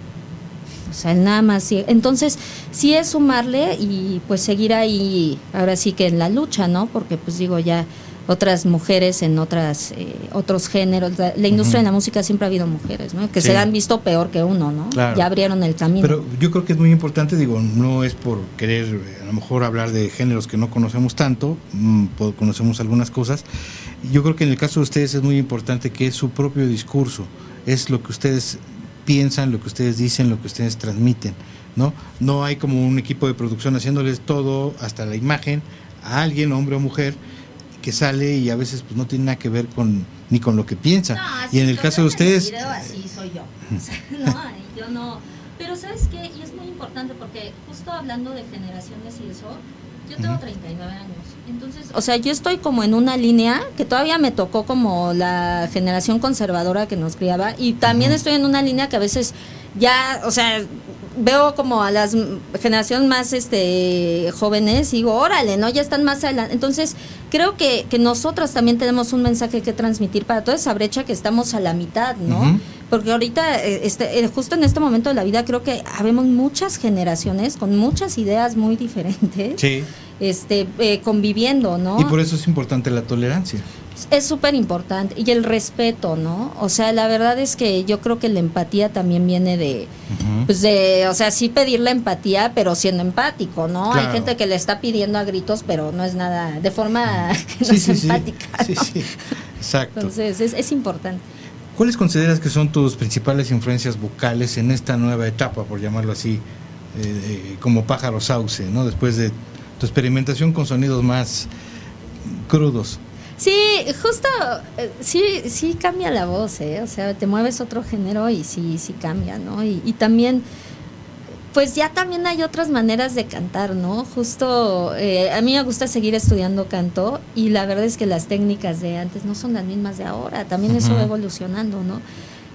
O sea, él nada más. Entonces, sí es sumarle y pues seguir ahí, ahora sí que en la lucha, ¿no? Porque pues digo, ya otras mujeres en otras eh, otros géneros. La, industria de la música siempre ha habido mujeres, ¿no? Que se han visto peor que uno, ¿no? Ya abrieron el camino. Pero yo creo que es muy importante, digo, no es por querer eh, a lo mejor hablar de géneros que no conocemos tanto, mm, conocemos algunas cosas. Yo creo que en el caso de ustedes es muy importante que es su propio discurso, es lo que ustedes piensan, lo que ustedes dicen, lo que ustedes transmiten, ¿no? No hay como un equipo de producción haciéndoles todo, hasta la imagen, a alguien, hombre o mujer, que sale y a veces pues no tiene nada que ver con ni con lo que piensa. y en el caso de ustedes... así soy yo. no, yo no... Pero sabes qué, y es muy importante porque justo hablando de generaciones y eso, yo tengo 39 años. Entonces, o sea, yo estoy como en una línea que todavía me tocó como la generación conservadora que nos criaba y también estoy en una línea que a veces ya, o sea, veo como a las generaciones más este jóvenes y digo, órale, ¿no? Ya están más adelante. Entonces, creo que, que nosotros también tenemos un mensaje que transmitir para toda esa brecha que estamos a la mitad, ¿no? Porque ahorita, eh, este, eh, justo en este momento de la vida, creo que habemos muchas generaciones con muchas ideas muy diferentes. Este, eh, conviviendo, ¿no? Y por eso es importante la tolerancia es súper importante y el respeto, ¿no? O sea, la verdad es que yo creo que la empatía también viene de, pues de, o sea, sí pedir la empatía, pero siendo empático, ¿no? Hay gente que le está pidiendo a gritos, pero no es nada, de forma no es empática. Sí, sí, exacto. Entonces, es, es importante. ¿Cuáles consideras que son tus principales influencias vocales en esta nueva etapa, por llamarlo así, eh, eh, como pájaro sauce, ¿no? Después de tu experimentación con sonidos más crudos. Sí, justo, eh, sí, sí cambia la voz, ¿eh? O sea, te mueves otro género y sí, sí cambia, ¿no? Y, y también, pues ya también hay otras maneras de cantar, ¿no? Justo, eh, a mí me gusta seguir estudiando canto y la verdad es que las técnicas de antes no son las mismas de ahora, también eso va evolucionando, ¿no?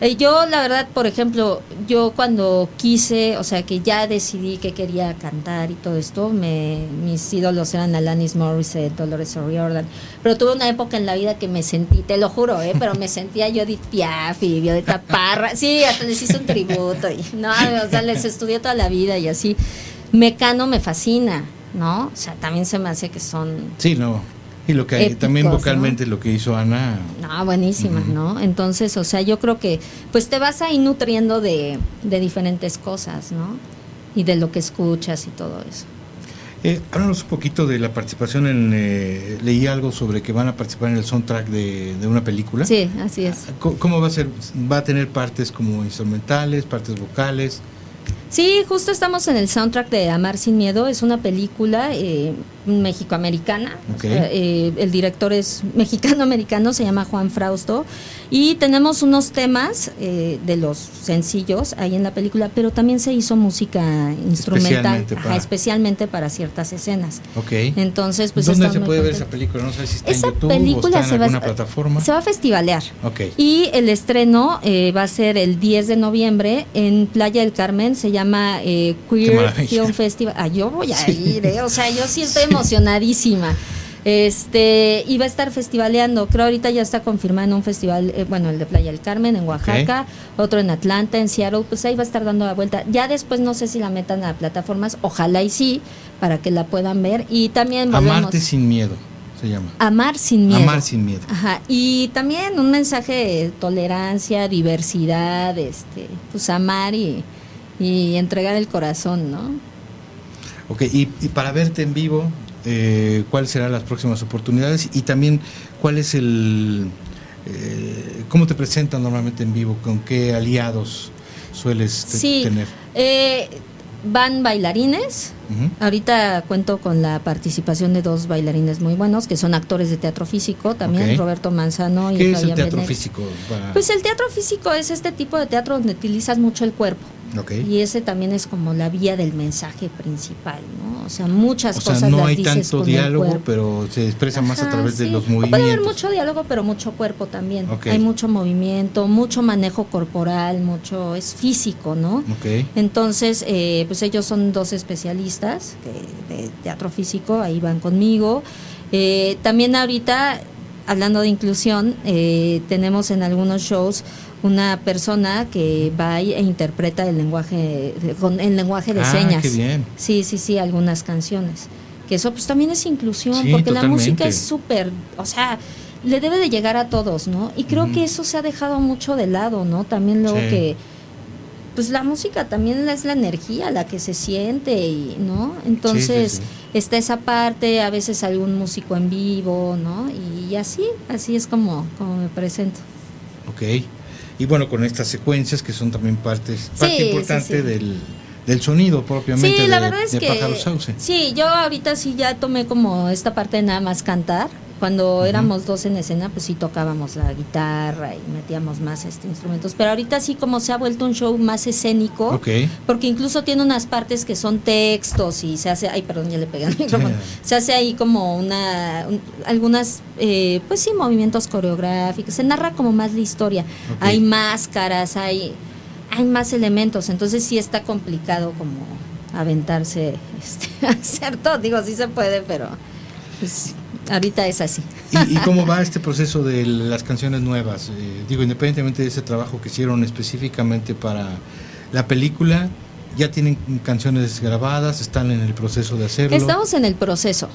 Eh, yo, la verdad, por ejemplo, yo cuando quise, o sea, que ya decidí que quería cantar y todo esto, me, mis ídolos eran Alanis Morissette, Dolores O'Riordan, pero tuve una época en la vida que me sentí, te lo juro, ¿eh? pero me sentía yo Edith Piaf y Violeta Parra, sí, hasta les hice un tributo, y no, o sea, les estudié toda la vida y así. Mecano me fascina, ¿no? O sea, también se me hace que son... Sí, no y lo que también vocalmente lo que hizo Ana. No, buenísima, ¿no? Entonces, o sea, yo creo que pues te vas ahí nutriendo de, de diferentes cosas, ¿no? Y de lo que escuchas y todo eso. Eh, háblanos un poquito de la participación en... Eh, leí algo sobre que van a participar en el soundtrack de, una película. Sí, así es. ¿Cómo, va a ser? ¿Va a tener partes como instrumentales, partes vocales? Sí, justo estamos en el soundtrack de Amar sin Miedo. Es una película eh, mexicoamericana. Eh, el director es mexicano-americano, se llama Juan Frausto. Y tenemos unos temas eh, de los sencillos ahí en la película, pero también se hizo música instrumental, especialmente para, ciertas escenas. Okay. Entonces, pues ¿Dónde se puede ver esa película? No sé si está en YouTube película o está en alguna plataforma. Se va a festivalear. Okay. Y el estreno eh, va a ser el 10 de noviembre en Playa del Carmen. Se llama eh, Queer Film Festival. Ah, yo voy a ir, o sea, yo sí estoy emocionadísima. Este, iba a estar festivaleando, creo ahorita ya está confirmado en un festival, eh, bueno, el de Playa del Carmen en Oaxaca, otro en Atlanta, en Seattle, pues ahí va a estar dando la vuelta. Ya después no sé si la metan a plataformas, ojalá y sí, para que la puedan ver. Y también Amarte sin miedo. Se llama. Amar sin miedo. Amar sin miedo. Ajá. Y también un mensaje de tolerancia, diversidad, este, pues amar y, y entregar el corazón, ¿no? Ok, y, y para verte en vivo, eh, cuáles serán las próximas oportunidades y también cuál es el... Eh, ¿Cómo te presentan normalmente en vivo? ¿Con qué aliados sueles sí, tener? Eh, van bailarines. Ahorita cuento con la participación de dos bailarines muy buenos que son actores de teatro físico también, Roberto Manzano y ¿Qué es el teatro físico? Pues el teatro físico es este tipo de teatro donde utilizas mucho el cuerpo. Y ese también es como la vía del mensaje principal, ¿no? O sea, muchas o sea, no hay tanto diálogo, pero se expresa más a través de los movimientos. Puede haber mucho diálogo, pero mucho cuerpo también. Hay mucho movimiento, mucho manejo corporal, mucho es físico, ¿no? Entonces, eh, pues ellos son dos especialistas de, teatro físico, ahí van conmigo. Eh, también ahorita, hablando de inclusión, eh, tenemos en algunos shows una persona que va e interpreta el lenguaje con el lenguaje de ah, señas. Qué bien. Sí, sí, sí, algunas canciones. Que eso pues también es inclusión, porque la música es súper, o sea, le debe de llegar a todos, ¿no? Y creo que eso se ha dejado mucho de lado, ¿no? También luego que pues la música también es la energía, la que se siente, y, ¿no? Entonces está esa parte, a veces algún músico en vivo, ¿no? Y así, así es como, como me presento. Ok y bueno, con estas secuencias que son también partes, parte importante Del, del sonido propiamente la de, verdad es que, Sí, yo ahorita sí ya tomé como esta parte de nada más cantar. Cuando éramos dos en escena, pues sí tocábamos la guitarra y metíamos más este instrumentos. Pero ahorita sí como se ha vuelto un show más escénico, porque incluso tiene unas partes que son textos y se hace, ay perdón, ya le pegué al micrófono, se hace ahí como una, algunas, eh, pues sí, movimientos coreográficos, se narra como más la historia. Hay máscaras, hay, hay más elementos, entonces sí está complicado como aventarse, este, hacer todo, digo, sí se puede, pero... Pues, ahorita es así. ¿Y, cómo va este proceso de las canciones nuevas? Eh, digo, independientemente de ese trabajo que hicieron específicamente para la película, ¿ya tienen canciones grabadas? ¿Están en el proceso de hacerlo? Estamos en el proceso.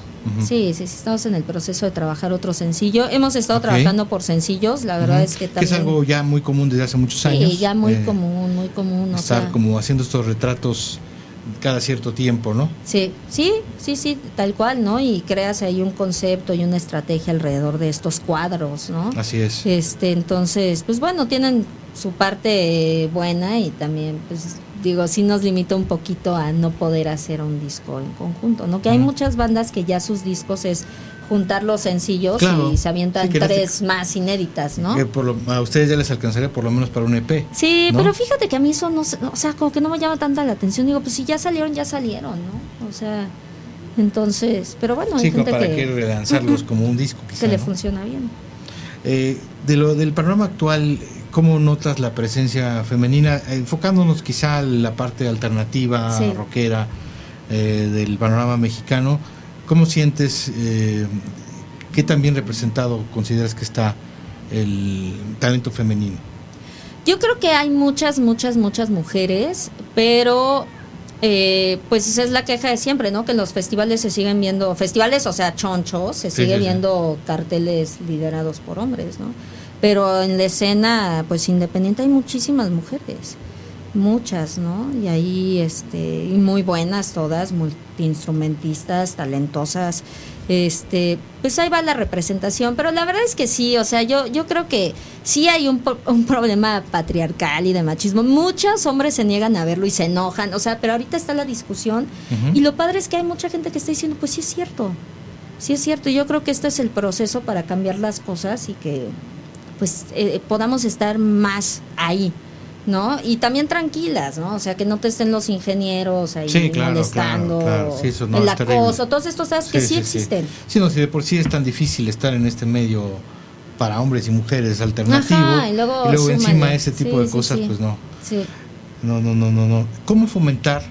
sí, sí, estamos en el proceso de trabajar otro sencillo. Hemos estado trabajando por sencillos, la verdad es que también... Que es algo ya muy común desde hace muchos años. Sí, ya muy eh, común, muy común. Estar como haciendo estos retratos cada cierto tiempo, ¿no? Sí, sí, sí, sí, tal cual, ¿no? Y creas ahí un concepto y una estrategia alrededor de estos cuadros, ¿no? Así es. Este, entonces, pues bueno, tienen su parte buena y también, pues digo, sí nos limita un poquito a no poder hacer un disco en conjunto, ¿no? Que hay muchas bandas que ya sus discos es juntar los sencillos y se avientan tres más inéditas, ¿no? a ustedes ya les alcanzaría por lo menos para un EP. Sí, pero fíjate que a mí eso no, o sea, como que no me llama tanta la atención. Digo, pues si ya salieron, ya salieron, ¿no? O sea, entonces, pero bueno, sí, para que, relanzarlos como un disco, quizá, Que le funciona bien. Eh, de lo del panorama actual, ¿cómo notas la presencia femenina? Enfocándonos quizá en la parte alternativa, rockera eh, del panorama mexicano ¿Cómo sientes, eh, qué tan bien representado consideras que está el talento femenino? Yo creo que hay muchas, muchas, muchas mujeres, pero eh, pues esa es la queja de siempre, ¿no? Que en los festivales se siguen viendo, festivales, o sea, chonchos, se sigue viendo carteles liderados por hombres, ¿no? Pero en la escena, pues independiente, hay muchísimas mujeres. Muchas, ¿no? Y ahí, este, y muy buenas todas, multiinstrumentistas, talentosas, este, pues ahí va la representación, pero la verdad es que sí, o sea, yo, yo creo que sí hay un, un problema patriarcal y de machismo. Muchos hombres se niegan a verlo y se enojan, o sea, pero ahorita está la discusión y lo padre es que hay mucha gente que está diciendo, pues sí es cierto, sí es cierto, yo creo que este es el proceso para cambiar las cosas y que pues eh, podamos estar más ahí. ¿No? Y también tranquilas, ¿no? O sea, que no te estén los ingenieros ahí molestando, el acoso, todos estos cosas que sí, existen. Sí, no, si de por sí es tan difícil estar en este medio para hombres y mujeres alternativo, y luego, encima ese tipo de cosas, pues no. No, no, no, no, no. ¿Cómo fomentar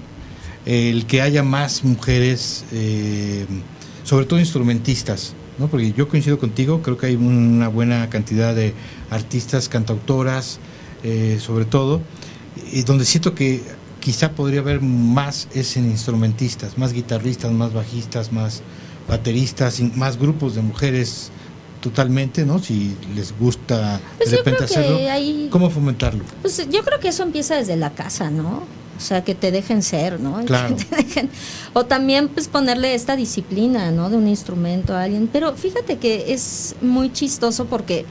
el que haya más mujeres, eh, sobre todo instrumentistas? ¿no? Porque yo coincido contigo, creo que hay una buena cantidad de artistas, cantautoras, eh, sobre todo, y donde siento que quizá podría haber más es en instrumentistas, más guitarristas, más bajistas, más bateristas, más grupos de mujeres totalmente, ¿no? Si les gusta pues de repente hacerlo, ¿cómo fomentarlo? Pues yo creo que eso empieza desde la casa, ¿no? O sea, que te dejen ser, ¿no? Claro. o también pues ponerle esta disciplina, ¿no? De un instrumento a alguien. Pero fíjate que es muy chistoso porque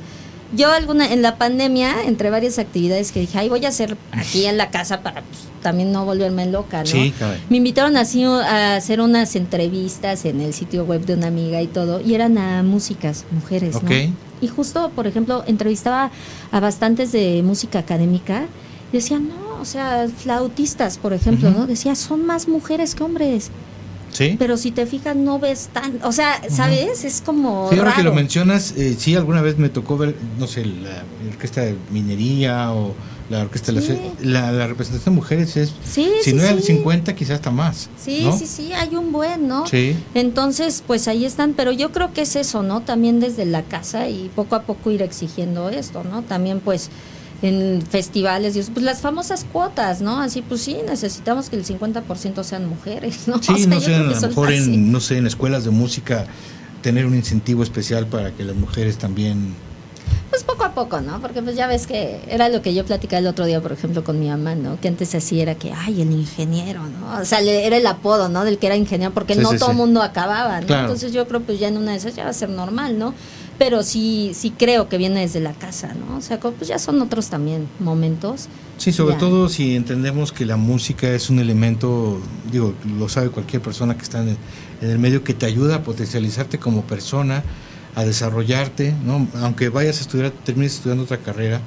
yo alguna en la pandemia, entre varias actividades que dije, ay, voy a hacer aquí en la casa para pues, también no volverme loca, ¿no? Sí, Me invitaron así a hacer unas entrevistas en el sitio web de una amiga y todo, y eran a músicas, mujeres, ¿no? Y justo, por ejemplo, entrevistaba a bastantes de música académica y decían, no, o sea, flautistas, por ejemplo, ¿no? Decía, son más mujeres que hombres. Pero si te fijas, no ves tan. O sea, ¿sabes? Es como. Sí, ahora que lo mencionas, eh, sí, alguna vez me tocó ver, no sé, la, orquesta de minería o la orquesta de la, la, representación de mujeres es. Sí, si no es el 50, quizás hasta más. Sí, sí, sí, hay un buen, ¿no? Sí. Entonces, pues ahí están. Pero yo creo que es eso, ¿no? También desde la casa y poco a poco ir exigiendo esto, ¿no? También, pues en festivales y pues las famosas cuotas, ¿no? Así pues sí, necesitamos que el 50% sean mujeres, ¿no? Sí, no sé, a lo mejor en, no sé, en escuelas de música tener un incentivo especial para que las mujeres también pues poco a poco, ¿no? Porque pues ya ves que era lo que yo platicaba el otro día, por ejemplo, con mi mamá, ¿no? Que antes así era que, ay, el ingeniero, ¿no? O sea, era el apodo, ¿no? Del que era ingeniero, porque no todo el mundo acababa, ¿no? Entonces yo creo pues ya en una de esas ya va a ser normal, ¿no? Pero sí, sí creo que viene desde la casa, ¿no? O sea, pues ya son otros también momentos. Sí, sobre todo si entendemos que la música es un elemento, digo, lo sabe cualquier persona que está en el, medio, que te ayuda a potencializarte como persona, a desarrollarte, ¿no? Aunque vayas a estudiar, termines estudiando otra carrera,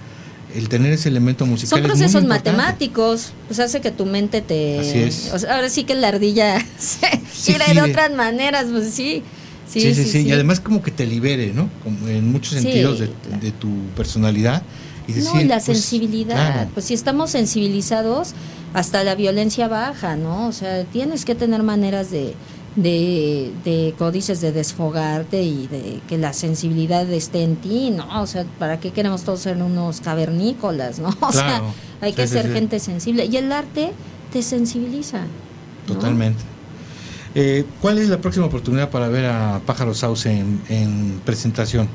el tener ese elemento musical. Son procesos matemáticos, pues hace que tu mente te. Así es. O sea, ahora sí que la ardilla se gira de otras maneras, pues sí. Sí sí, sí, Y además como que te libere, ¿no? Como en muchos sentidos de, tu personalidad. Y no, y la pues, sensibilidad. Pues si estamos sensibilizados, hasta la violencia baja, ¿no? O sea, tienes que tener maneras de, de, de códices de desfogarte y de que la sensibilidad esté en ti, ¿no? O sea, ¿para qué queremos todos ser unos cavernícolas, ¿no? O sea, hay que ser gente sensible. Y el arte te sensibiliza. Totalmente. Eh, ¿Cuál es la próxima oportunidad para ver a Pájaro Sauce en, presentación?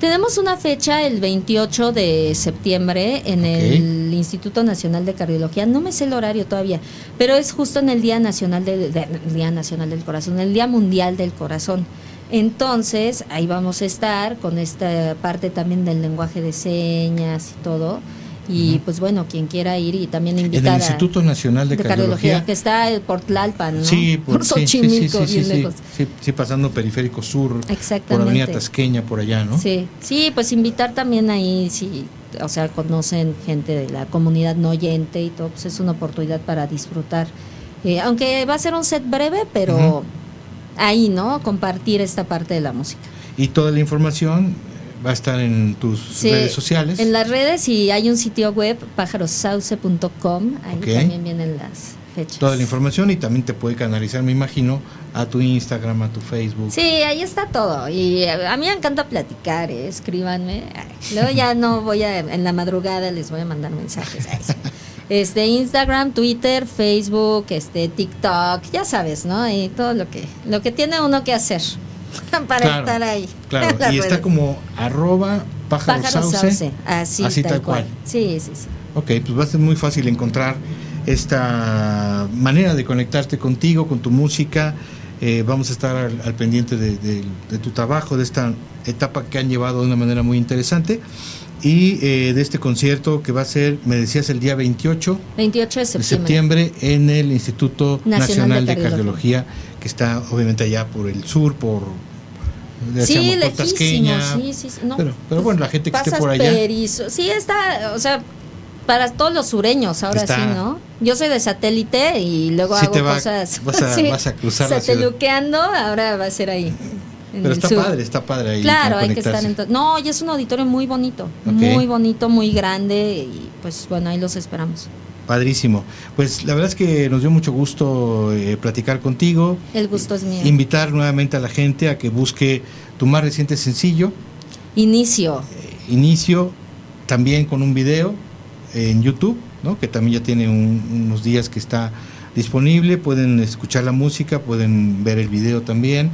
Tenemos una fecha el 28 de septiembre en el Instituto Nacional de Cardiología. No me sé el horario todavía, pero es justo en el Día Nacional del Día Nacional del Corazón, el Día Mundial del Corazón. Entonces, ahí vamos a estar con esta parte también del lenguaje de señas y todo. Y pues bueno, quien quiera ir y también invitar En el Instituto Nacional de, Cardiología, que está por Tlalpan, ¿no? Sí, por, Xochimilco, sí, sí, sí, sí, pasando Periférico Sur, por Avenida Tasqueña, por allá, ¿no? Sí, sí, pues invitar también ahí, si, o sea, conocen gente de la comunidad no oyente y todo, pues es una oportunidad para disfrutar. Eh, aunque va a ser un set breve, pero ahí, ¿no? Compartir esta parte de la música. Y toda la información va a estar en tus redes sociales. En las redes y hay un sitio web, pájarosauce.com, ahí también vienen las fechas. Toda la información y también te puede canalizar, me imagino, a tu Instagram, a tu Facebook. Sí, ahí está todo. Y a mí me encanta platicar, ¿eh? escríbanme. Luego ya no voy a, en la madrugada les voy a mandar mensajes. Este Instagram, Twitter, Facebook, este TikTok, ya sabes, ¿no? Y todo lo que lo que tiene uno que hacer. para estar ahí. Claro, y está como arroba pájaro, así, tal, cual. Sí, sí, sí. Ok, pues va a ser muy fácil encontrar esta manera de conectarte contigo, con tu música. Eh, vamos a estar al, pendiente de, tu trabajo, de esta etapa que han llevado de una manera muy interesante y eh, de este concierto que va a ser, me decías, el día 28, 28 de septiembre. en el Instituto Nacional, de, Cardiología. que está obviamente allá por el sur, por... Sí, lejísimo, sí, sí, pero, pero bueno, la gente que esté por allá... Sí, está, o sea, para todos los sureños, ahora sí, ¿no? Yo soy de satélite y luego hago cosas. Vas a, vas a cruzar Sateluqueando, ahora va a ser ahí. Pero está padre, está padre ahí. Claro, hay que estar en No, y es un auditorio muy bonito, muy bonito, muy grande y pues bueno, ahí los esperamos. Padrísimo. Pues la verdad es que nos dio mucho gusto eh, platicar contigo. El gusto es mío. Invitar nuevamente a la gente a que busque tu más reciente sencillo. Inicio. Eh, inicio, también con un video en YouTube, ¿no? que también ya tiene unos días que está disponible. Pueden escuchar la música, pueden ver el video también.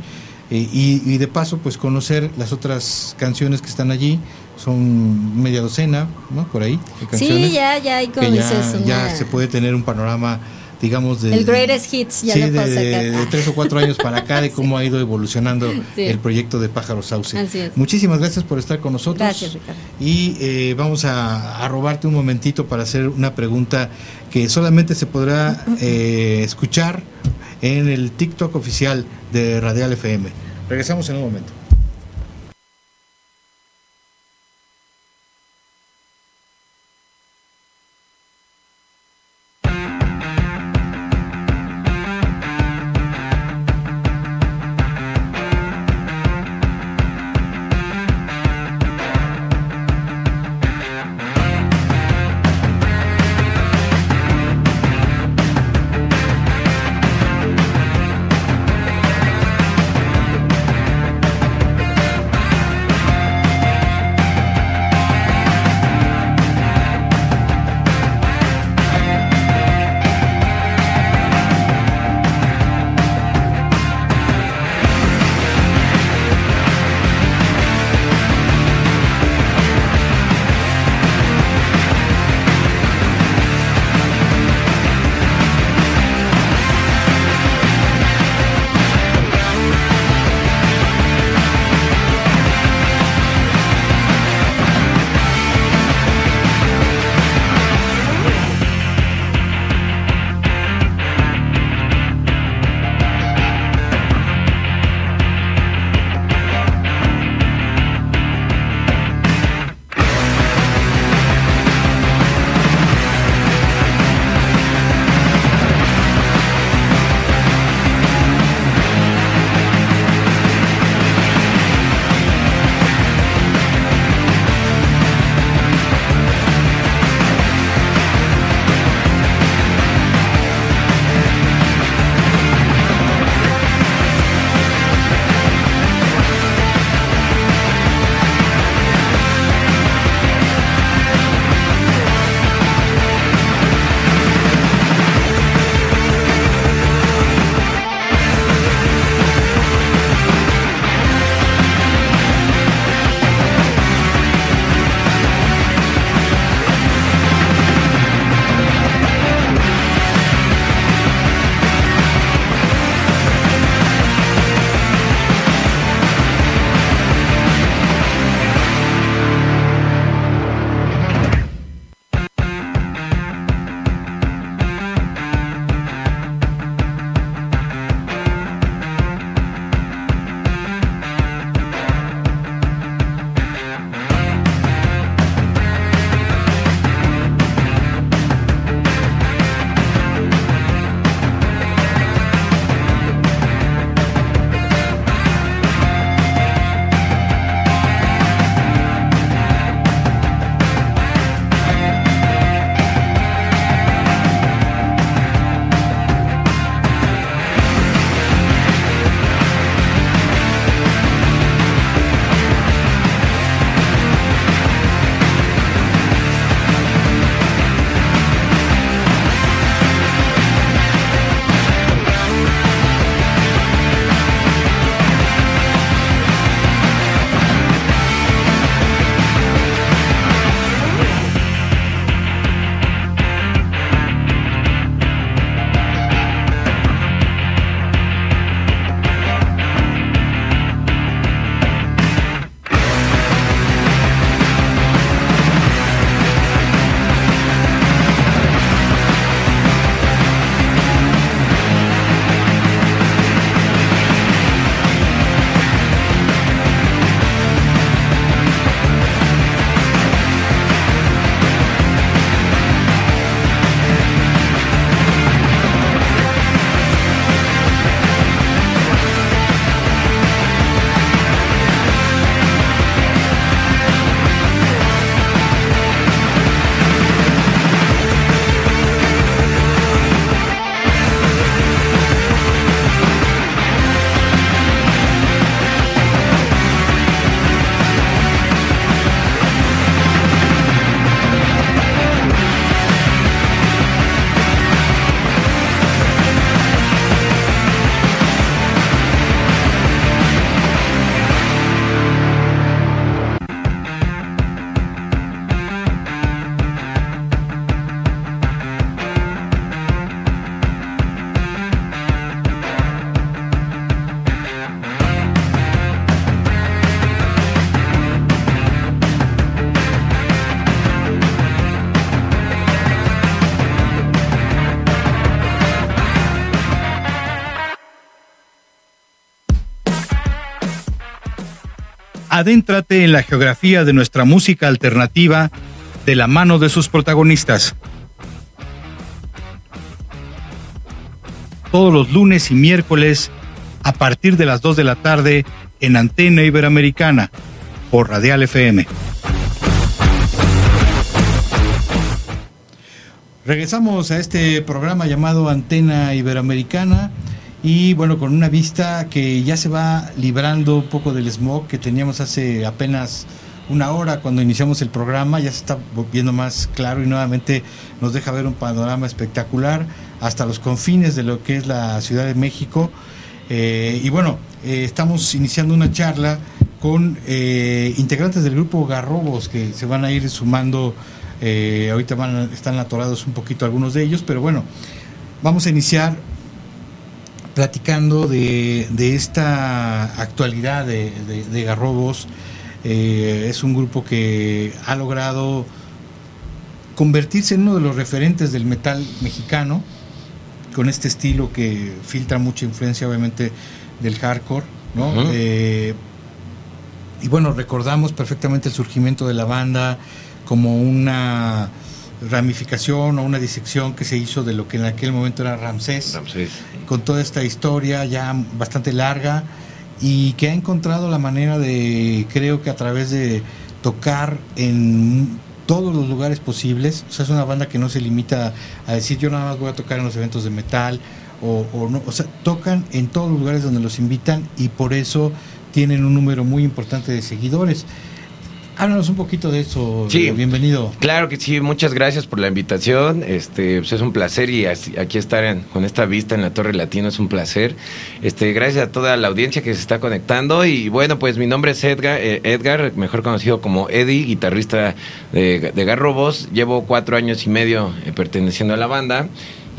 Eh, y, de paso, pues conocer las otras canciones que están allí. Son media docena, ¿no? Por ahí. sí, ya, ya hay como ya, se puede tener un panorama digamos, de... El greatest hits, ya sí, de, tres o cuatro años para acá, de cómo ha ido evolucionando el proyecto de Pájaro Sauce. Muchísimas gracias por estar con nosotros. Gracias, Ricardo. Y eh, vamos a, robarte un momentito para hacer una pregunta que solamente se podrá eh, escuchar en el TikTok oficial de Radial FM. Regresamos en un momento. Adéntrate en la geografía de nuestra música alternativa de la mano de sus protagonistas. Todos los lunes y miércoles a partir de las 2 de la tarde en Antena Iberoamericana por Radial FM. Regresamos a este programa llamado Antena Iberoamericana y bueno, con una vista que ya se va librando un poco del smog que teníamos hace apenas una hora cuando iniciamos el programa, ya se está viendo más claro y nuevamente nos deja ver un panorama espectacular hasta los confines de lo que es la Ciudad de México. Eh, y bueno, eh, estamos iniciando una charla con eh, integrantes del grupo Garrobos que se van a ir sumando, ahorita van, están atorados un poquito algunos de ellos, pero bueno, vamos a iniciar platicando de, esta actualidad de, de Garrobos. es un grupo que ha logrado convertirse en uno de los referentes del metal mexicano con este estilo que filtra mucha influencia obviamente del hardcore, ¿no? Eh, y bueno, recordamos perfectamente el surgimiento de la banda como una ramificación o una disección que se hizo de lo que en aquel momento era Ramsés, con toda esta historia ya bastante larga y que ha encontrado la manera de, creo que a través de tocar en todos los lugares posibles. O sea, es una banda que no se limita a decir yo nada más voy a tocar en los eventos de metal o, o no. O sea, tocan en todos los lugares donde los invitan y por eso tienen un número muy importante de seguidores. Háblanos un poquito de eso. Sí, bienvenido. Claro que sí, muchas gracias por la invitación. Este, pues es un placer y aquí estar con esta vista en la Torre Latino es un placer. Este, gracias a toda la audiencia que se está conectando y bueno, pues mi nombre es Edgar, eh, Edgar mejor conocido como Eddie, guitarrista de, de Garrobos. Llevo cuatro años y medio eh, perteneciendo a la banda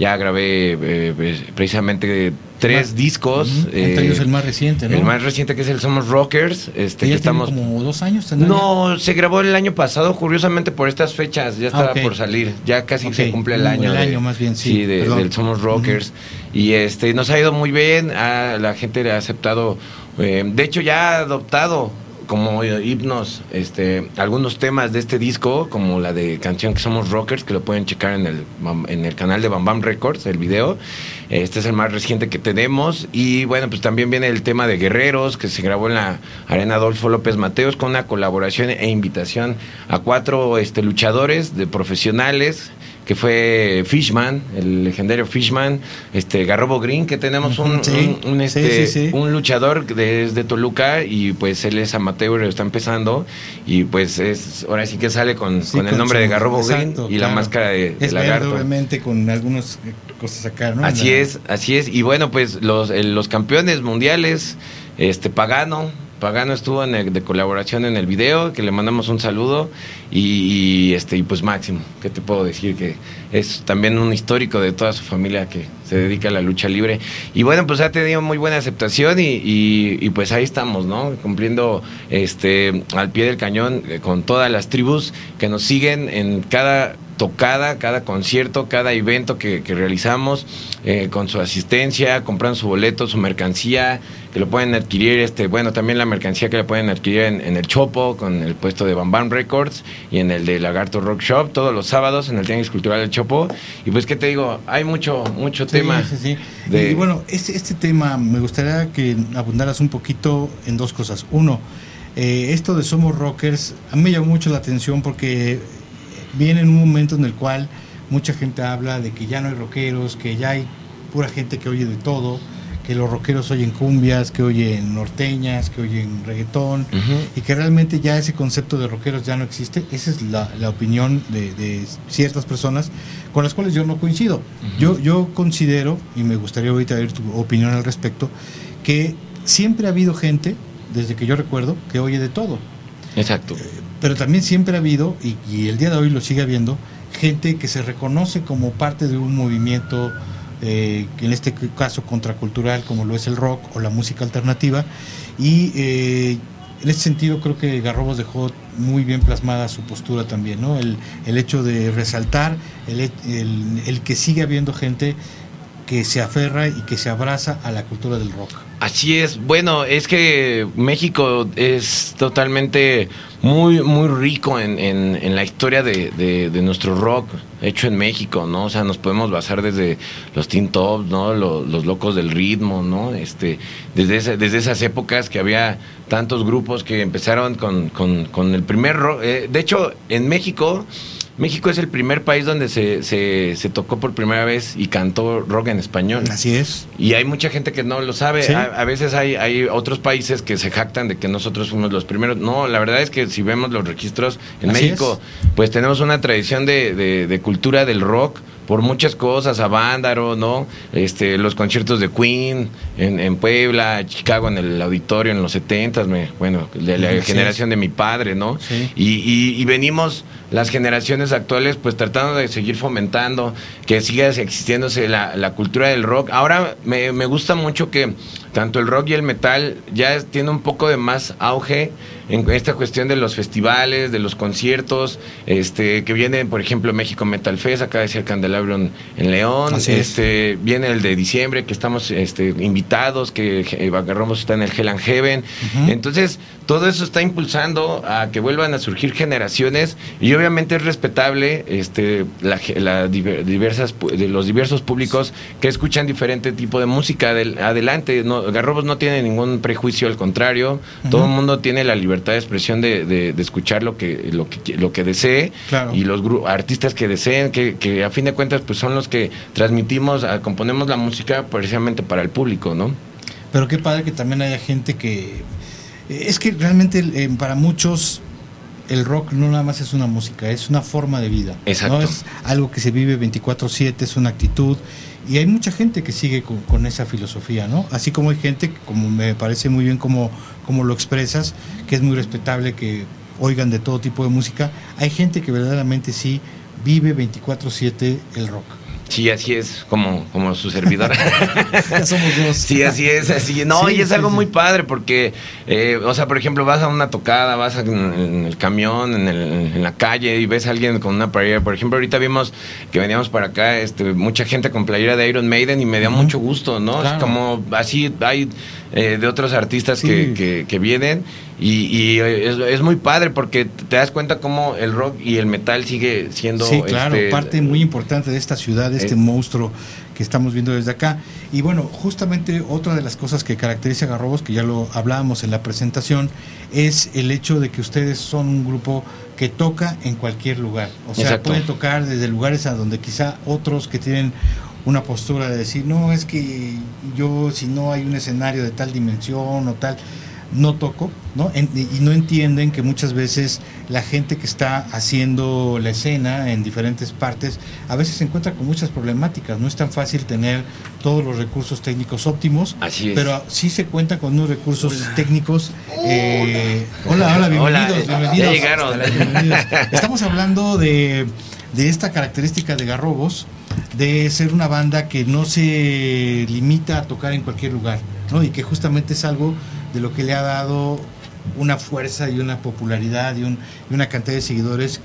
ya grabé eh, pues, precisamente tres discos. Entre ellos el más reciente, ¿no? El más reciente que es el Somos Rockers. Este, ya estamos como dos años. No, se grabó el año pasado, curiosamente por estas fechas, ya estaba ah, por salir. Ya casi se cumple el año. El año más bien, sí. del Somos Rockers. Y este nos ha ido muy bien, la gente ha aceptado. Eh, de hecho, ya ha adoptado como himnos, este, algunos temas de este disco, como la de canción que somos rockers, que lo pueden checar en el, en el canal de Bam Bam Records, el video. Este es el más reciente que tenemos. Y bueno, pues también viene el tema de Guerreros, que se grabó en la Arena Adolfo López Mateos, con una colaboración e invitación a cuatro este, luchadores de profesionales que fue Fishman, el legendario Fishman, este Garrobo Green, que tenemos un, un, este, un luchador desde Toluca y pues él es amateur, está empezando y pues es ahora sí que sale con, con el nombre de Garrobo Green y la máscara de, es lagarto. obviamente con algunas cosas acá, ¿no? Así es, así es y bueno pues los, los campeones mundiales, este Pagano, Pagano estuvo de colaboración en el video, que le mandamos un saludo y, este y pues Máximo, ¿qué te puedo decir? Que es también un histórico de toda su familia que se dedica a la lucha libre. Y bueno, pues ha tenido muy buena aceptación y, y, pues ahí estamos, ¿no? Cumpliendo este al pie del cañón eh, con todas las tribus que nos siguen en cada tocada, cada concierto, cada evento que, realizamos, eh, con su asistencia, comprando su boleto, su mercancía, que lo pueden adquirir, este, bueno, también la mercancía que la pueden adquirir en, el Chopo, con el puesto de Bam Bam Records y en el de Lagarto Rock Shop, todos los sábados en el Tianguis Cultural del Chopo. Y pues, ¿qué te digo? Hay mucho, mucho tema. Sí, sí. Y bueno, este, este tema me gustaría que abundaras un poquito en dos cosas. Uno, eh, esto de Somos Rockers, a mí me llamó mucho la atención porque viene en un momento en el cual mucha gente habla de que ya no hay rockeros, que ya hay pura gente que oye de todo que los rockeros oyen cumbias, que oyen norteñas, que oyen reggaetón, y que realmente ya ese concepto de rockeros ya no existe. Esa es la, opinión de, ciertas personas con las cuales yo no coincido. yo, yo considero, y me gustaría ahorita ver tu opinión al respecto, que siempre ha habido gente, desde que yo recuerdo, que oye de todo. Exacto. Pero también siempre ha habido, y, el día de hoy lo sigue habiendo, gente que se reconoce como parte de un movimiento eh, en este caso contracultural como lo es el rock o la música alternativa. Y eh, en ese sentido creo que Garrobos dejó muy bien plasmada su postura también, ¿no? El, el hecho de resaltar el, el, que sigue habiendo gente que se aferra y que se abraza a la cultura del rock. Así es. Bueno, es que México es totalmente muy, muy rico en, la historia de, nuestro rock hecho en México, ¿no? O sea, nos podemos basar desde los Teen Tops, ¿no? Los, locos del ritmo, ¿no? Este, desde, desde esas épocas que había tantos grupos que empezaron con, con, con el primer rock. Eh, de hecho, en México México es el primer país donde se, se, tocó por primera vez y cantó rock en español. Así es. Y hay mucha gente que no lo sabe. A, veces hay, hay otros países que se jactan de que nosotros fuimos los primeros. No, la verdad es que si vemos los registros en México, pues tenemos una tradición de, de cultura del rock por muchas cosas, a Vándaro, ¿no? Este, los conciertos de Queen en, en Puebla, Chicago en el auditorio en los 70 me, bueno, de la generación de mi padre, ¿no? Y, y, venimos las generaciones actuales pues tratando de seguir fomentando que siga existiéndose la, la cultura del rock. Ahora me, me gusta mucho que tanto el rock y el metal ya tiene un poco de más auge en esta cuestión de los festivales, de los conciertos, este que viene, por ejemplo, México Metal Fest, acá decía el Candelabro en, León, este viene el de diciembre, que estamos este, invitados, que eh, Romos está en el Hell and Heaven. Entonces, todo eso está impulsando a que vuelvan a surgir generaciones y obviamente es respetable este la, diversas de los diversos públicos que escuchan diferente tipo de música adelante. No, Garrobos no tiene ningún prejuicio al contrario todo el mundo tiene la libertad de expresión de, de, escuchar lo que lo que lo que desee y los artistas que deseen que, que, a fin de cuentas pues son los que transmitimos componemos la música precisamente para el público no pero qué padre que también haya gente que es que realmente eh, para muchos el rock no nada más es una música, es una forma de vida. Exacto. ¿no? Es algo que se vive 24/7, es una actitud. Y hay mucha gente que sigue con, esa filosofía, ¿no? Así como hay gente, como me parece muy bien como, como lo expresas, que es muy respetable que oigan de todo tipo de música, hay gente que verdaderamente sí vive 24/7 el rock. Sí, así es, como, como su servidor. somos dos. Sí, así es, así. No, y es algo muy padre porque, eh, o sea, por ejemplo, vas a una tocada, vas en, el camión, en, el, en, la calle y ves a alguien con una playera. Por ejemplo, ahorita vimos que veníamos para acá, este, mucha gente con playera de Iron Maiden y me da mucho gusto, ¿no? Es como así hay eh, de otros artistas que, que, vienen y, es, muy padre porque te das cuenta cómo el rock y el metal sigue siendo sí claro este, parte muy importante de esta ciudad de este eh, monstruo que estamos viendo desde acá. Y bueno justamente otra de las cosas que caracteriza a Garrobos que ya lo hablábamos en la presentación es el hecho de que ustedes son un grupo que toca en cualquier lugar. O sea pueden tocar desde lugares a donde quizá otros que tienen una postura de decir, no, es que yo si no hay un escenario de tal dimensión o tal, no toco, ¿no? y no entienden que muchas veces la gente que está haciendo la escena en diferentes partes a veces se encuentra con muchas problemáticas. No es tan fácil tener todos los recursos técnicos óptimos, pero sí se cuenta con unos recursos técnicos. Eh, hola, hola, bienvenidos, bienvenidos. Estamos hablando de, de esta característica de Garrobos de ser una banda que no se limita a tocar en cualquier lugar, ¿no? Y que justamente es algo de lo que le ha dado una fuerza y una popularidad y, una cantidad de seguidores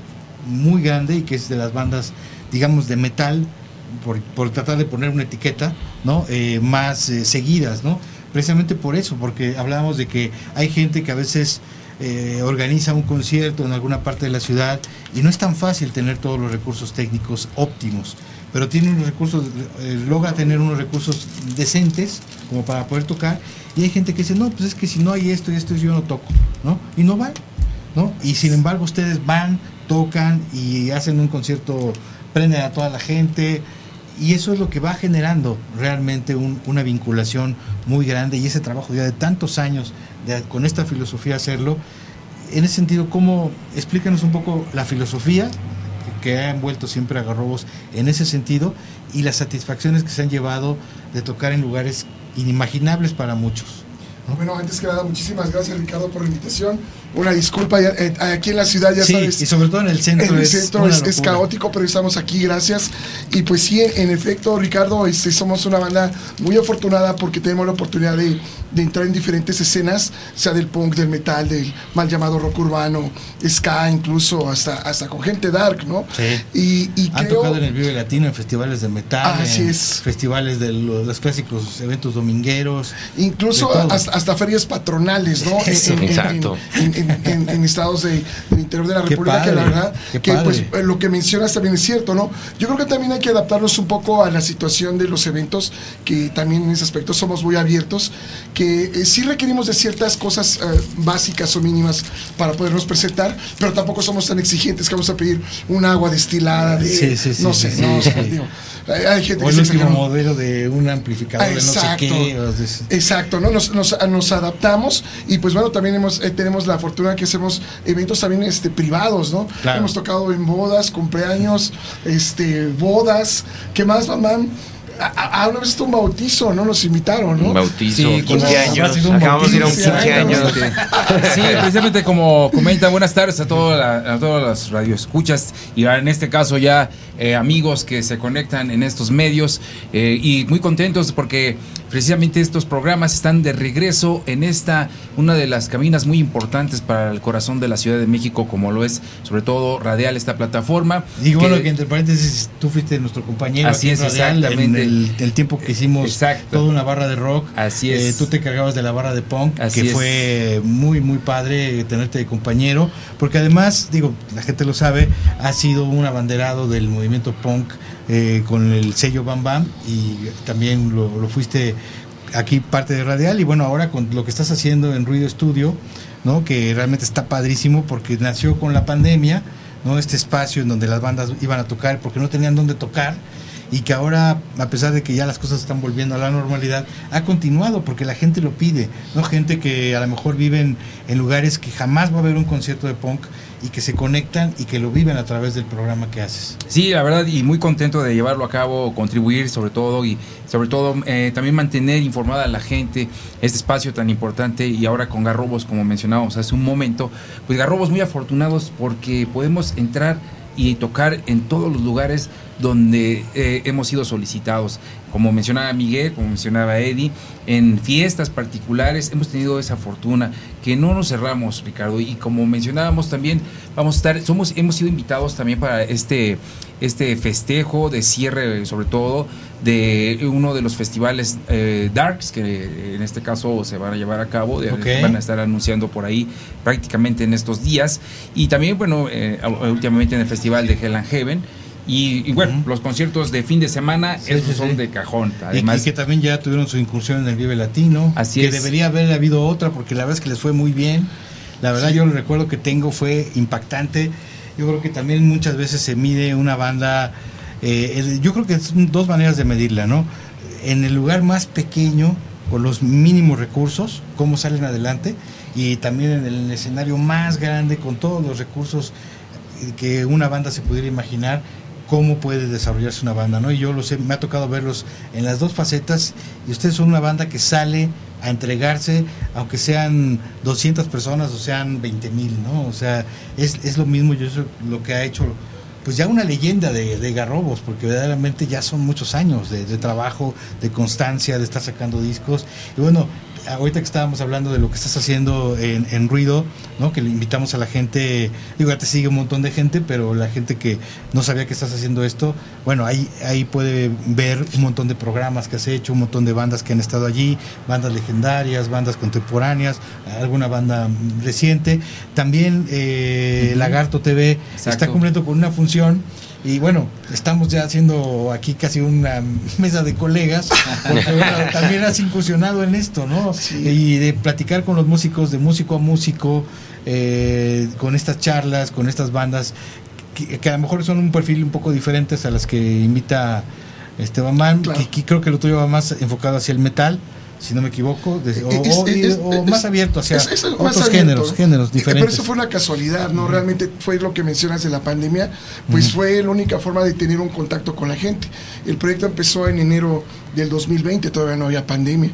muy grande y que es de las bandas, digamos, de metal, por, tratar de poner una etiqueta, ¿no? Eh, más eh, seguidas, ¿no? Precisamente por eso, porque hablábamos de que hay gente que a veces eh, organiza un concierto en alguna parte de la ciudad y no es tan fácil tener todos los recursos técnicos óptimos pero tiene unos recursos, logra tener unos recursos decentes como para poder tocar. Y hay gente que dice, no, pues es que si no hay esto y esto yo no toco, ¿no? Y no van, ¿no? Y sin embargo ustedes van, tocan y hacen un concierto, prenden a toda la gente. Y eso es lo que va generando realmente una vinculación muy grande y ese trabajo ya de tantos años con esta filosofía hacerlo. En ese sentido, ¿cómo explícanos un poco la filosofía que ha envuelto siempre a Garrobos en ese sentido y las satisfacciones que se han llevado de tocar en lugares inimaginables para muchos. Bueno, antes que nada, muchísimas gracias Ricardo por la invitación. Una disculpa, eh, aquí en la ciudad ya sabes. Y sobre todo en el centro. En el centro es, caótico, pero estamos aquí, gracias. Y pues sí, en, efecto, Ricardo, este, somos una banda muy afortunada porque tenemos la oportunidad de, entrar en diferentes escenas, sea del punk, del metal, del mal llamado rock urbano, ska, incluso hasta, hasta con gente dark, ¿no? Sí. Y, Han tocado en el Vive Latino, en festivales de metal, así en es. festivales de los, clásicos eventos domingueros. Incluso hasta, ferias patronales, ¿no? Exacto en, estados del interior de la República, que la verdad, que pues lo que mencionas también es cierto, ¿no? Yo creo que también hay que adaptarnos un poco a la situación de los eventos, que también en ese aspecto somos muy abiertos, que eh, sí requerimos de ciertas cosas eh, básicas o mínimas para podernos presentar, pero tampoco somos tan exigentes que vamos a pedir un agua destilada de, no sé, no, hay gente o el último modelo de un amplificador exacto, de no sé qué. Exacto, ¿no? Nos, nos, nos, adaptamos y pues bueno, también hemos, eh, tenemos la fortuna que hacemos eventos también este, privados, ¿no? Hemos tocado en bodas, cumpleaños, este, bodas. ¿Qué más, mamá? A, a, una vez un bautizo, ¿no? Nos invitaron, ¿no? Un bautizo, sí, 15 años. Acabamos de ir a un 15 años. Sí, precisamente como comentan, buenas tardes a, toda a todas las radioescuchas y en este caso ya eh, amigos que se conectan en estos medios eh, y muy contentos porque precisamente estos programas están de regreso en esta, una de las caminas muy importantes para el corazón de la Ciudad de México, como lo es sobre todo Radial, esta plataforma. Digo, bueno, que entre paréntesis, tú fuiste nuestro compañero. Así es, exactamente. En el, tiempo que hicimos toda una barra de rock. Así es. Eh, tú te cargabas de la barra de punk, que fue muy, muy padre tenerte de compañero, porque además, digo, la gente lo sabe, ha sido un abanderado del movimiento punk eh, con el sello Bam Bam y también lo, fuiste aquí parte de Radial y bueno, ahora con lo que estás haciendo en Ruido Estudio, ¿no? que realmente está padrísimo porque nació con la pandemia, ¿no? este espacio en donde las bandas iban a tocar porque no tenían dónde tocar y que ahora, a pesar de que ya las cosas están volviendo a la normalidad, ha continuado porque la gente lo pide, ¿no? Gente que a lo mejor viven en lugares que jamás va a haber un concierto de punk y que se conectan y que lo viven a través del programa que haces. Sí, la verdad, y muy contento de llevarlo a cabo, contribuir sobre todo y sobre todo eh, también mantener informada a la gente este espacio tan importante y ahora con Garrobos, como mencionábamos hace un momento, pues Garrobos muy afortunados porque podemos entrar y tocar en todos los lugares donde eh, hemos sido solicitados. Como mencionaba Miguel, como mencionaba Eddie, en fiestas particulares hemos tenido esa fortuna que no nos cerramos, Ricardo. Y como mencionábamos también, vamos a estar, somos, hemos sido invitados también para este, este festejo de cierre, sobre todo, de uno de los festivales eh, Darks, que en este caso se van a llevar a cabo, van a estar anunciando por ahí prácticamente en estos días. Y también, bueno, eh, últimamente en el festival de Hell and Heaven y, bueno, los conciertos de fin de semana, esos son de cajón. Además, y, que también ya tuvieron su incursión en el Vive Latino. Así que debería haber habido otra, porque la verdad es que les fue muy bien. La verdad, yo el recuerdo que tengo fue impactante. Yo creo que también muchas veces se mide una banda. Eh, yo creo que son dos maneras de medirla, ¿no? En el lugar más pequeño, con los mínimos recursos, cómo salen adelante, y también en el escenario más grande, con todos los recursos que una banda se pudiera imaginar cómo puede desarrollarse una banda, ¿no? Y yo lo sé, me ha tocado verlos en las dos facetas y ustedes son una banda que sale a entregarse, aunque sean 200 personas o sean 20 mil, ¿no? O sea, es, es lo mismo, yo eso lo que ha hecho, pues ya una leyenda de, Garrobos, porque verdaderamente ya son muchos años de, trabajo, de constancia, de estar sacando discos. Y bueno, ahorita que estábamos hablando de lo que estás haciendo en, Ruido, ¿no? que le invitamos a la gente, digo, ya te sigue un montón de gente, pero la gente que no sabía que estás haciendo esto, bueno, ahí, ahí puede ver un montón de programas que has hecho, un montón de bandas que han estado allí, bandas legendarias, bandas contemporáneas, alguna banda reciente. También eh, Lagarto TV está cumpliendo con una función y bueno, estamos ya haciendo aquí casi una mesa de colegas, porque también has incursionado en esto, ¿no? Y de platicar con los músicos, de músico a músico, eh, con estas charlas, con estas bandas, que, a lo mejor son un perfil un poco diferentes a las que invita Esteban Man, que, creo que lo tuyo va más enfocado hacia el metal si no me equivoco, o, más abierto hacia otros géneros, géneros diferentes. Pero eso fue una casualidad, ¿no? Realmente fue lo que mencionas de la pandemia, pues fue la única forma de tener un contacto con la gente. El proyecto empezó en enero del 2020, todavía no había pandemia.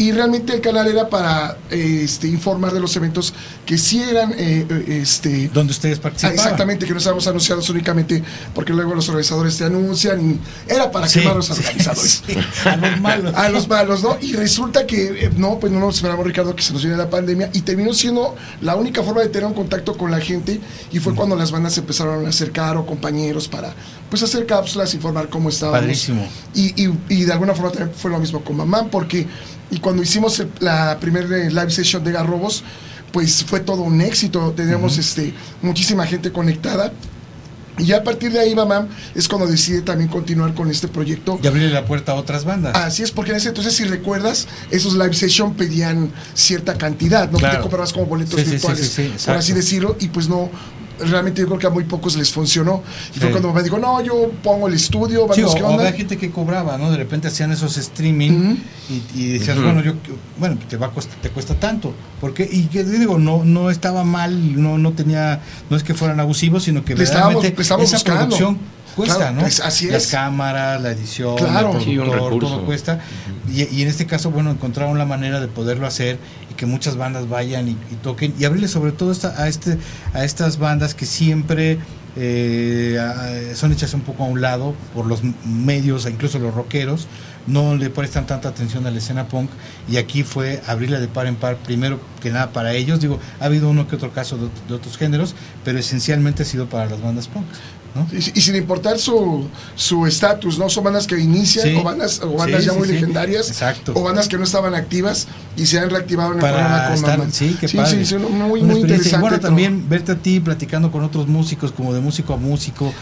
Y realmente el canal era para este, informar de los eventos que sí eran eh, eh, este donde ustedes participaban. exactamente que no estábamos anunciados únicamente porque luego los organizadores te anuncian y era para quemar a los organizadores. a los malos. A los malos no y resulta que eh, no pues no nos esperamos Ricardo que se nos viene la pandemia y terminó siendo la única forma de tener un contacto con la gente y fue cuando las bandas se empezaron a acercar o compañeros para pues hacer cápsulas informar cómo estábamos. Y, y, y de alguna forma también fue lo mismo con mamá porque y cuando hicimos la primera live session de Garrobos, pues fue todo un éxito. Teníamos este, muchísima gente conectada. Y ya a partir de ahí, mamá, es cuando decide también continuar con este proyecto. Y abrirle la puerta a otras bandas. Así es, porque en ese entonces, si recuerdas, esos live session pedían cierta cantidad, ¿no? Te comprabas como boletos virtuales, por así decirlo, y pues no, realmente yo creo que a muy pocos les funcionó. Y fue cuando me dijo, no, yo pongo el estudio, vamos, sí, o, había gente que cobraba, ¿no? De repente hacían esos streaming y, decías, bueno, yo, bueno, te va a te cuesta tanto. Porque, y que digo, no, no estaba mal, no, no tenía, no es que fueran abusivos, sino que realmente esa producción cuesta, ¿no? Pues, así Las cámaras, la edición, claro. el productor, todo cuesta. Y, y, en este caso, bueno, encontraron la manera de poderlo hacer que muchas bandas vayan y, toquen y abrirle sobre todo a, este, a estas bandas que siempre eh, son hechas un poco a un lado por los medios, incluso los rockeros, no le prestan tanta atención a la escena punk y aquí fue abrirla de par en par, primero que nada para ellos, digo, ha habido uno que otro caso de otros géneros, pero esencialmente ha sido para las bandas punk. Y, sin importar su estatus, ¿no? Son bandas que inician o bandas, o bandas ya muy legendarias o bandas que no estaban activas y se han reactivado en el programa con Sí, qué padre. muy, muy interesante. Y bueno, también verte a ti platicando con otros músicos, como de músico a músico,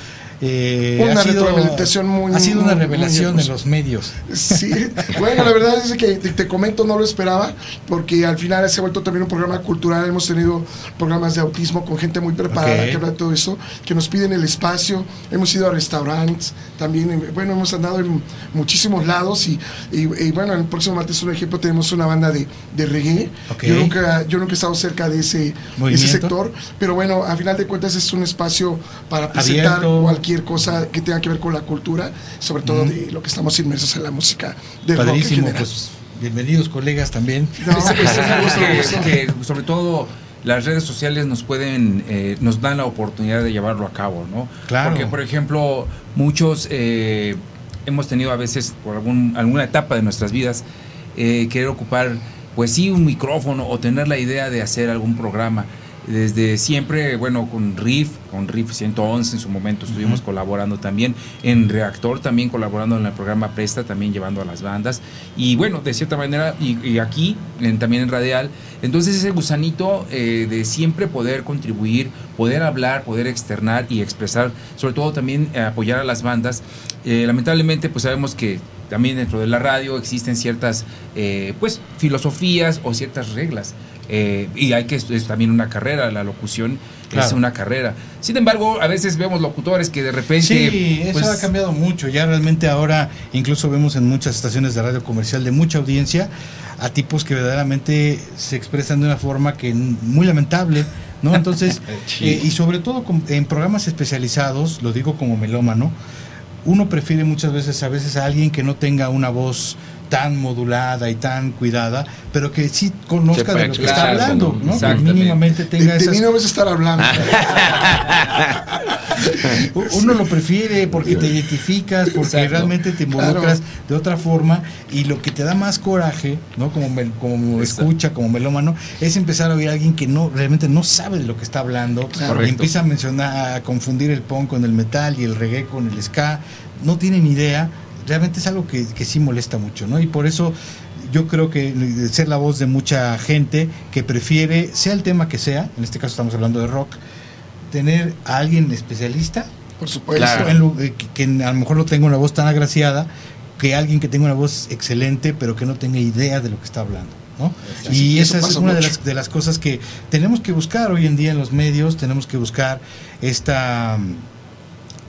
eh, una ha sido, muy. Ha sido una revelación de los medios. Sí, bueno, la verdad es que te, comento, no lo esperaba, porque al final se ha vuelto también un programa cultural. Hemos tenido programas de autismo con gente muy preparada que habla de todo esto, que nos piden el espacio. Hemos ido a restaurantes, también, eh, bueno, hemos andado en muchísimos lados. Y, y, bueno, el próximo martes, un ejemplo, tenemos una banda de, de reggae. Yo, nunca, yo nunca he estado cerca de ese, ese sector, pero bueno, a final de cuentas es un espacio para presentar cualquier cosa que tenga que ver con la cultura, sobre todo de lo que estamos inmersos en la música de Padrísimo, rock pues bienvenidos colegas también. sobre todo las redes sociales nos pueden, eh, nos dan la oportunidad de llevarlo a cabo, ¿no? Claro. Porque, por ejemplo, muchos eh, hemos tenido a veces, por algún, alguna etapa de nuestras vidas, eh, querer ocupar, pues sí, un micrófono o tener la idea de hacer algún programa desde siempre, bueno, con Riff, con Riff 111 en su momento estuvimos colaborando también, en Reactor también colaborando en el programa Presta, también llevando a las bandas, y bueno, de cierta manera, y, aquí, también en Radial, entonces ese gusanito eh, de siempre poder contribuir, poder hablar, poder externar y expresar, sobre todo también eh, apoyar a las bandas, eh, lamentablemente pues sabemos que también dentro de la radio existen ciertas pues filosofías o ciertas reglas eh, y hay que, es también una carrera, la locución es una carrera. Sin embargo, a veces vemos locutores que de repente... Sí, eso pues, ha cambiado mucho. Ya realmente ahora incluso vemos en muchas estaciones de radio comercial de mucha audiencia a tipos que verdaderamente se expresan de una forma que muy lamentable. ¿no? Entonces, eh, y sobre todo en programas especializados, lo digo como melómano, uno prefiere muchas veces a veces a alguien que no tenga una voz tan modulada y tan cuidada, pero que sí conozca de lo que está hablando, ¿no? Que mínimamente tenga de, de mí no vas a estar hablando. Uno lo prefiere porque te identificas, porque realmente te involucras de otra forma y lo que te da más coraje, ¿no? Como, como escucha, como melómano, es empezar a oír a alguien que no realmente no sabe de lo que está hablando y empieza a mencionar, a confundir el punk con el metal y el reggae con el ska, no tiene ni idea realmente es algo que, sí molesta mucho, ¿no? Y por eso yo creo que ser la voz de mucha gente que prefiere, sea el tema que sea, en este caso estamos hablando de rock, tener a alguien especialista, por supuesto, eh, que, a lo mejor no tenga una voz tan agraciada, que alguien que tenga una voz excelente, pero que no tenga idea de lo que está hablando. ¿no? y esa es una de las, de las cosas que tenemos que buscar hoy en día en los medios, tenemos que buscar esta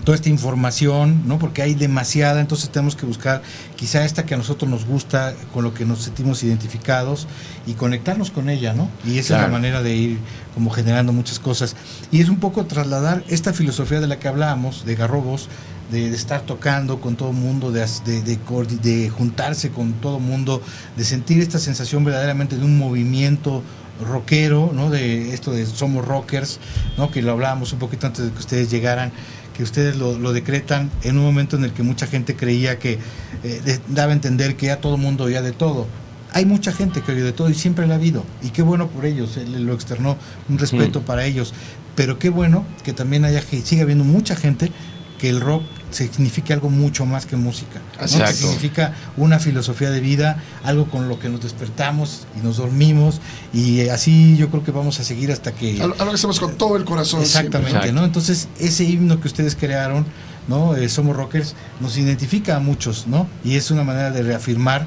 toda esta información, ¿no? Porque hay demasiada, entonces tenemos que buscar quizá esta que a nosotros nos gusta, con lo que nos sentimos identificados y conectarnos con ella, ¿no? Y esa es la manera de ir como generando muchas cosas. Y es un poco trasladar esta filosofía de la que hablábamos, de Garrobos, de, estar tocando con todo mundo, de, de, de, juntarse con todo mundo, de sentir esta sensación verdaderamente de un movimiento rockero, ¿no? De esto de somos rockers, ¿no? Que lo hablábamos un poquito antes de que ustedes llegaran, que ustedes lo, decretan en un momento en el que mucha gente creía que eh, daba a entender que ya todo el mundo oía de todo. Hay mucha gente que oye de todo y siempre la ha habido. Y qué bueno por ellos, él lo externó, un respeto mm. para ellos. Pero qué bueno que también haya, que siga habiendo mucha gente que el rock significa algo mucho más que música. significa una filosofía de vida, algo con lo que nos despertamos y nos dormimos y así yo creo que vamos a seguir hasta que... Algo que hacemos con todo el corazón. Exactamente, ¿no? Entonces ese himno que ustedes crearon, ¿no? Eh, Somos Rockers, nos identifica a muchos, ¿no? Y es una manera de reafirmar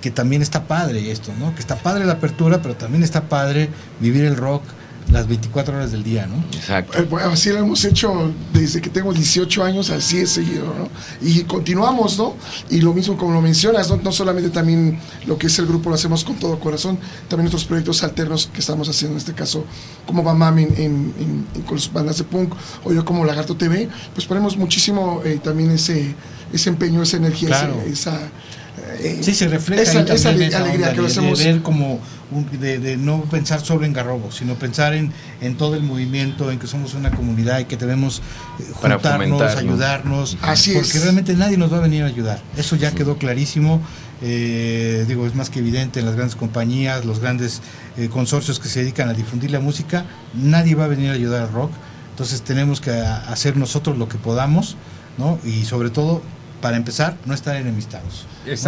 que también está padre esto, ¿no? Que está padre la apertura, pero también está padre vivir el rock las 24 horas del día, ¿no? Exacto. Eh, así lo hemos hecho desde que tengo 18 años, así es seguido, ¿no? Y continuamos, ¿no? Y lo mismo como lo mencionas, no, solamente también lo que es el grupo lo hacemos con todo corazón, también nuestros proyectos alternos que estamos haciendo, en este caso, como va Mami en, con sus bandas de punk, o yo como Lagarto TV, pues ponemos muchísimo eh, también ese, ese empeño, esa energía, esa eh, sí, se refleja esa, alegría que lo hacemos. De ver como, de, no pensar solo en Garrobo, sino pensar en, en todo el movimiento, en que somos una comunidad y que debemos eh, juntarnos, ayudarnos. Así porque realmente nadie nos va a venir a ayudar. Eso ya quedó clarísimo. Eh, digo, es más que evidente en las grandes compañías, los grandes consorcios que se dedican a difundir la música, nadie va a venir a ayudar al rock. Entonces tenemos que hacer nosotros lo que podamos, ¿no? Y sobre todo para empezar, no estar enemistados,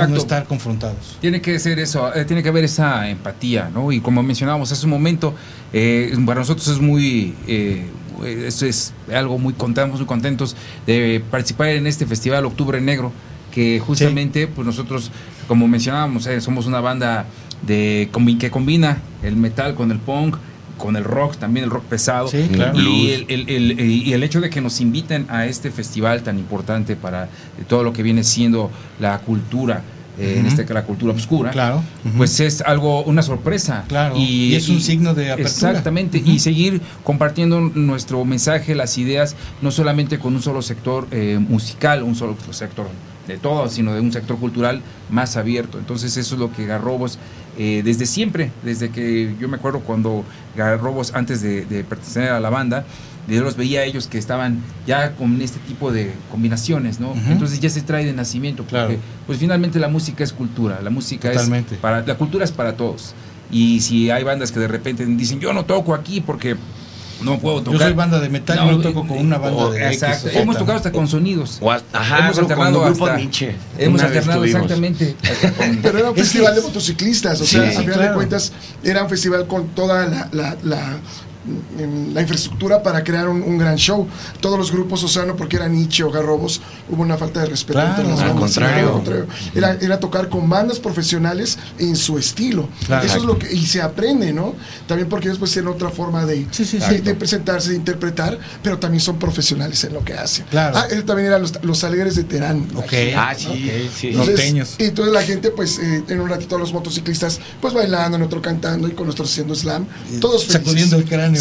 no estar confrontados. Tiene que ser eso, eh, tiene que haber esa empatía, ¿no? Y como mencionábamos hace un momento, eh, para nosotros es muy, eh, es algo muy contamos, muy contentos de participar en este festival Octubre Negro, que justamente, pues nosotros, como mencionábamos, somos una banda de que combina el metal con el punk, con el rock, también el rock pesado. y, el, y, el, hecho de que nos inviten a este festival tan importante para todo lo que viene siendo la cultura. Eh, en este la cultura oscura, claro. pues es algo, una sorpresa. Claro. Y, es un signo de apertura. Exactamente. Y seguir compartiendo nuestro mensaje, las ideas, no solamente con un solo sector eh, musical, un solo sector de todo, sino de un sector cultural más abierto. Entonces eso es lo que Garrobos eh, desde siempre, desde que yo me acuerdo cuando Garrobos antes de, pertenecer a la banda, yo los veía a ellos que estaban ya con este tipo de combinaciones, ¿no? Entonces ya se trae de nacimiento, porque pues finalmente la música es cultura, la música es para la cultura es para todos. Y si hay bandas que de repente dicen, "Yo no toco aquí porque no puedo tocar. Yo soy banda de metal no, y no toco con una banda de exacto. Hemos tocado hasta con sonidos. ajá, hemos alternado hasta, Nietzsche. Hemos alternado exactamente. Pero era un festival de motociclistas, o sea, a final de cuentas era un festival con toda la, la, la la infraestructura para crear un, gran show. Todos los grupos, Océano, porque era Nietzsche o Garrobos, hubo una falta de respeto entre las bandas. Contrario. Era, era, tocar con bandas profesionales en su estilo. Eso es lo que, y se aprende, ¿no? También porque después tienen otra forma de, de, presentarse, de interpretar, pero también son profesionales en lo que hacen. Claro. Ah, él también eran los, los alegres de Terán. Ah, sí, sí. Entonces, y entonces la gente, pues, eh, en un ratito los motociclistas, pues bailando, en otro cantando y con nosotros haciendo slam. Todos Sacudiendo el cráneo.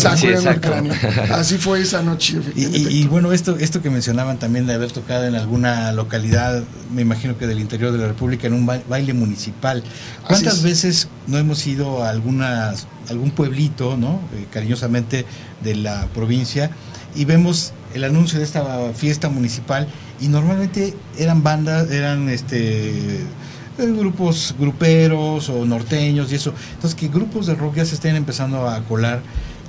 Así fue esa noche. Y, bueno, esto, esto que mencionaban también de haber tocado en alguna localidad, me imagino que del interior de la República, en un baile municipal. ¿Cuántas veces no hemos ido a algunas, algún pueblito, ¿no? Eh, cariñosamente de la provincia, y vemos el anuncio de esta fiesta municipal y normalmente eran bandas, eran este eh, grupos gruperos o norteños y eso. Entonces que grupos de rock ya se estén empezando a colar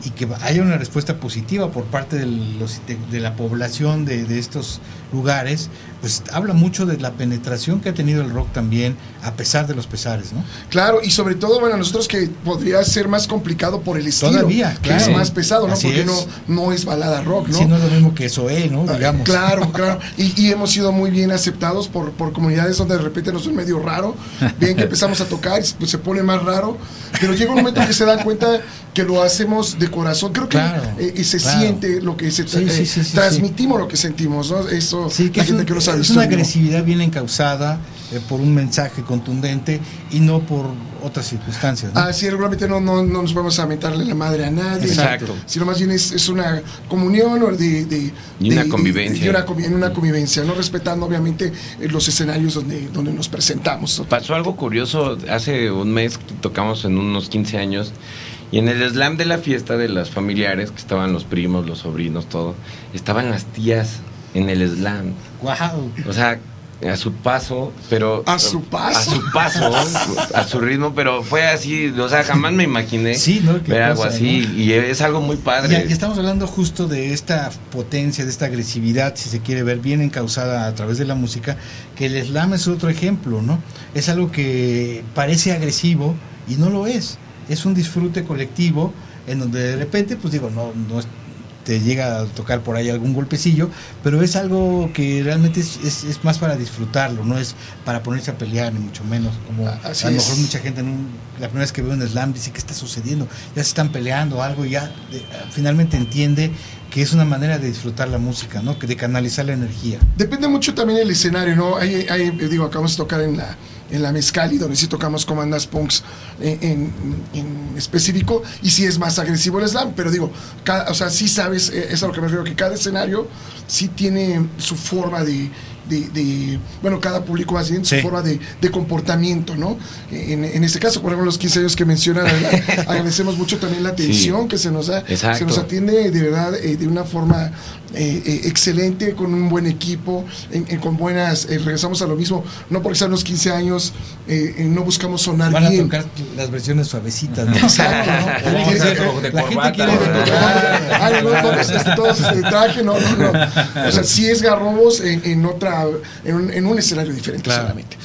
y que haya una respuesta positiva por parte de, los, de, la población de, de, estos lugares, pues habla mucho de la penetración que ha tenido el rock también, a pesar de los pesares, ¿no? Claro, y sobre todo, bueno, nosotros que podría ser más complicado por el estilo, Todavía, que es más pesado, ¿no? Porque No, no es balada rock, ¿no? Sí, no es lo mismo que Zoé, ¿no? Ah, Digamos. claro, claro. Y, y, hemos sido muy bien aceptados por, por comunidades donde de repente nos es medio raro, bien que empezamos a tocar, pues se pone más raro, pero llega un momento que se dan cuenta que lo hacemos de corazón. Creo que eh, se siente lo que se transmitimos lo que sentimos, ¿no? Eso la gente que Es una agresividad bien encausada eh, por un mensaje contundente y no por otras circunstancias. ¿no? Ah, sí, regularmente no, no, no, nos vamos a mentarle la madre a nadie. Exacto. Sino más bien es, es una comunión o de, de, y una convivencia. una, en una convivencia, no respetando obviamente eh, los escenarios donde, donde nos presentamos. Pasó algo curioso, hace un mes tocamos en unos 15 años y en el slam de la fiesta de las familiares, que estaban los primos, los sobrinos, todo, estaban las tías en el slam. Wow. O sea, a su paso, pero a su paso, a su paso, a su ritmo, pero fue así, o sea, jamás me imaginé ver algo así y es algo muy padre. Y, estamos hablando justo de esta potencia, de esta agresividad, si se quiere ver bien encausada a través de la música, que el slam es otro ejemplo, ¿no? Es algo que parece agresivo y no lo es. Es un disfrute colectivo en donde de repente, pues digo, no, no, te llega a tocar por ahí algún golpecillo, pero es algo que realmente es, es, más para disfrutarlo, no es para ponerse a pelear, ni mucho menos. Como a lo mejor mucha gente, la primera vez que ve un slam, dice, ¿qué está sucediendo? Ya se están peleando algo y ya finalmente entiende que es una manera de disfrutar la música, ¿no? De canalizar la energía. Depende mucho también del escenario, ¿no? Hay, hay, digo, acabamos de tocar en la en la Mezcali, donde sí tocamos comandas punks en, específico, y sí es más agresivo el slam, pero digo, o sea, sí sabes, eh, es a lo que me refiero, que cada escenario sí tiene su forma de, de, bueno, cada público va su forma de, comportamiento, ¿no? En, este caso, por ejemplo, los 15 años que mencionan, agradecemos mucho también la atención que se nos da, se nos atiende de verdad eh, de una forma eh, eh, excelente, con un buen equipo, con buenas, regresamos a lo mismo, no porque sean los 15 años, no buscamos sonar Van bien. a tocar las versiones suavecitas, ¿no? Exacto, ¿no? la gente quiere de todos este traje, no, no, no. O sea, sí es Garrobos en otra en un, escenario diferente solamente.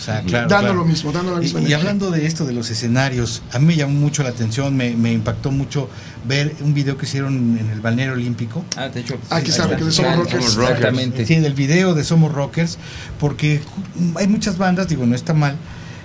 dando lo mismo, dando la misma y, y, hablando de esto, de los escenarios, a mí me llamó mucho la atención, me, impactó mucho ver un video que hicieron en el balneario olímpico. Ah, de hecho. Aquí está, que de Somos Rockers. Exactamente. Sí, del video de Somos Rockers, porque hay muchas bandas, digo, no está mal,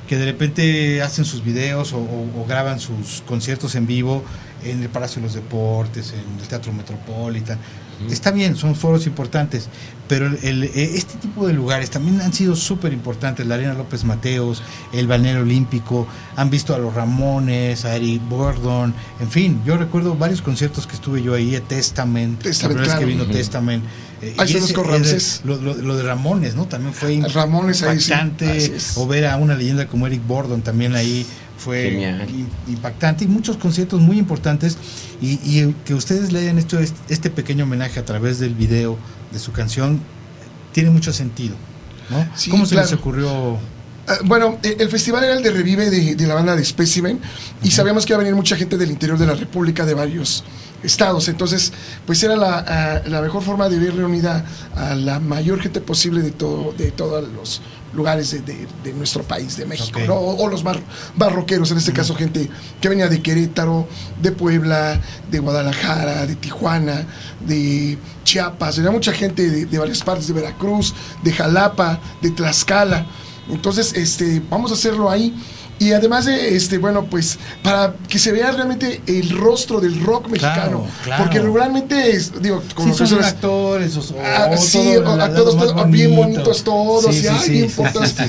que de repente hacen sus videos o graban sus conciertos en vivo en el Palacio de los Deportes, en el Teatro Metropolitan. Está bien, son foros importantes, pero el, eh, este tipo de lugares también han sido súper importantes. La Arena López Mateos, el Balneario Olímpico, han visto a los Ramones, a Eric Burdon, en fin, yo recuerdo varios conciertos que estuve yo ahí, Testament, Testament la vez que vino Testament. Eh, y lo, lo, de Ramones, ¿no? También fue Ramones impactante. O ver a una leyenda como Eric Burdon también ahí fue impactante y muchos conciertos muy importantes y, que ustedes le hayan hecho este pequeño homenaje a través del video de su canción tiene mucho sentido. ¿no? ¿Cómo se les ocurrió? Ah, bueno, eh, el festival era el de Revive de, la banda de Specimen y sabíamos que iba a venir mucha gente del interior de la República, de varios estados. Entonces, pues era la, ah, la mejor forma de ver reunida a la mayor gente posible de, todo, de todos los lugares de, nuestro país, de México, o, los barroqueros, en este caso gente que venía de Querétaro, de Puebla, de Guadalajara, de Tijuana, de Chiapas, venía mucha gente de, varias partes, de Veracruz, de Jalapa, de Tlaxcala. Entonces, este, vamos a hacerlo ahí. Y además de, este, bueno, pues para que se vea realmente el rostro del rock mexicano. Porque regularmente es, digo, como sí, son actores, o, ah, sí, a todos, todos bien bonitos todos, y ay, bien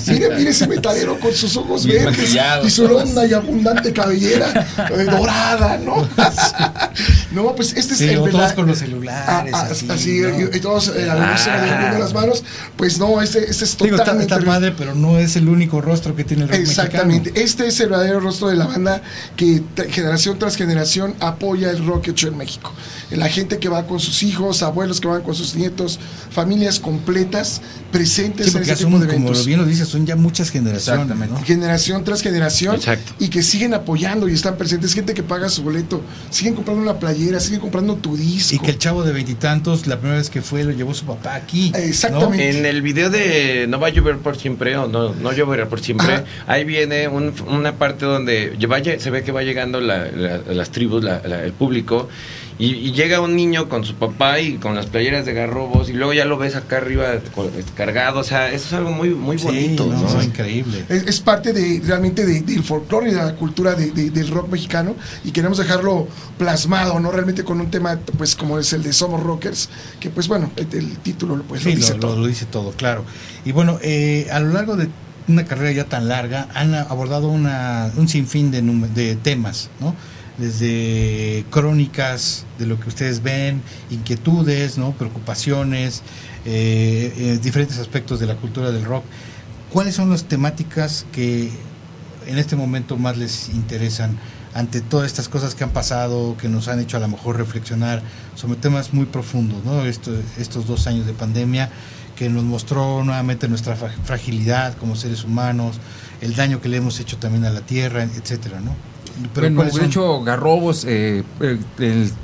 Mire, mire ese metalero con sus ojos verdes y su ronda y abundante cabellera eh, dorada, ¿no? no, pues este es el todos con los celulares. Ah, ah, así, y, todos eh, de las manos. Pues no, este, este es totalmente. Digo, está, está padre, pero no es el único rostro que tiene el rock Exactamente este es el verdadero rostro de la banda que generación tras generación apoya el rock hecho en México. La gente que va con sus hijos, abuelos que van con sus nietos, familias completas presentes en ese tipo de eventos. Como bien lo dices, son ya muchas generaciones. Generación tras generación y que siguen apoyando y están presentes. Gente que paga su boleto, siguen comprando una playera, siguen comprando tu disco. Y que el chavo de veintitantos, la primera vez que fue, lo llevó su papá aquí. Exactamente. En el video de No va a llover por siempre o No, no lloverá por siempre, ahí viene una parte donde se ve que va llegando las tribus, el público y, llega un niño con su papá y con las playeras de garrobos y luego ya lo ves acá arriba cargado, o sea, eso es algo muy muy bonito. No, increíble. Es, parte de realmente del folclore y de la cultura del rock mexicano y queremos dejarlo plasmado, ¿no? Realmente con un tema pues como es el de Somos Rockers, que pues bueno, el, título pues lo dice todo. Lo, dice todo, claro. Y bueno, eh, a lo largo de una carrera ya tan larga, han abordado una, un sinfín de, de temas, ¿no? Desde crónicas de lo que ustedes ven, inquietudes, ¿no? Preocupaciones, eh, eh, diferentes aspectos de la cultura del rock. ¿Cuáles son las temáticas que en este momento más les interesan ante todas estas cosas que han pasado, que nos han hecho a lo mejor reflexionar sobre temas muy profundos, ¿no? estos dos años de pandemia que nos mostró nuevamente nuestra fragilidad como seres humanos, el daño que le hemos hecho también a la tierra, etcétera, ¿no? Pero bueno, de hecho, Garrobos, eh,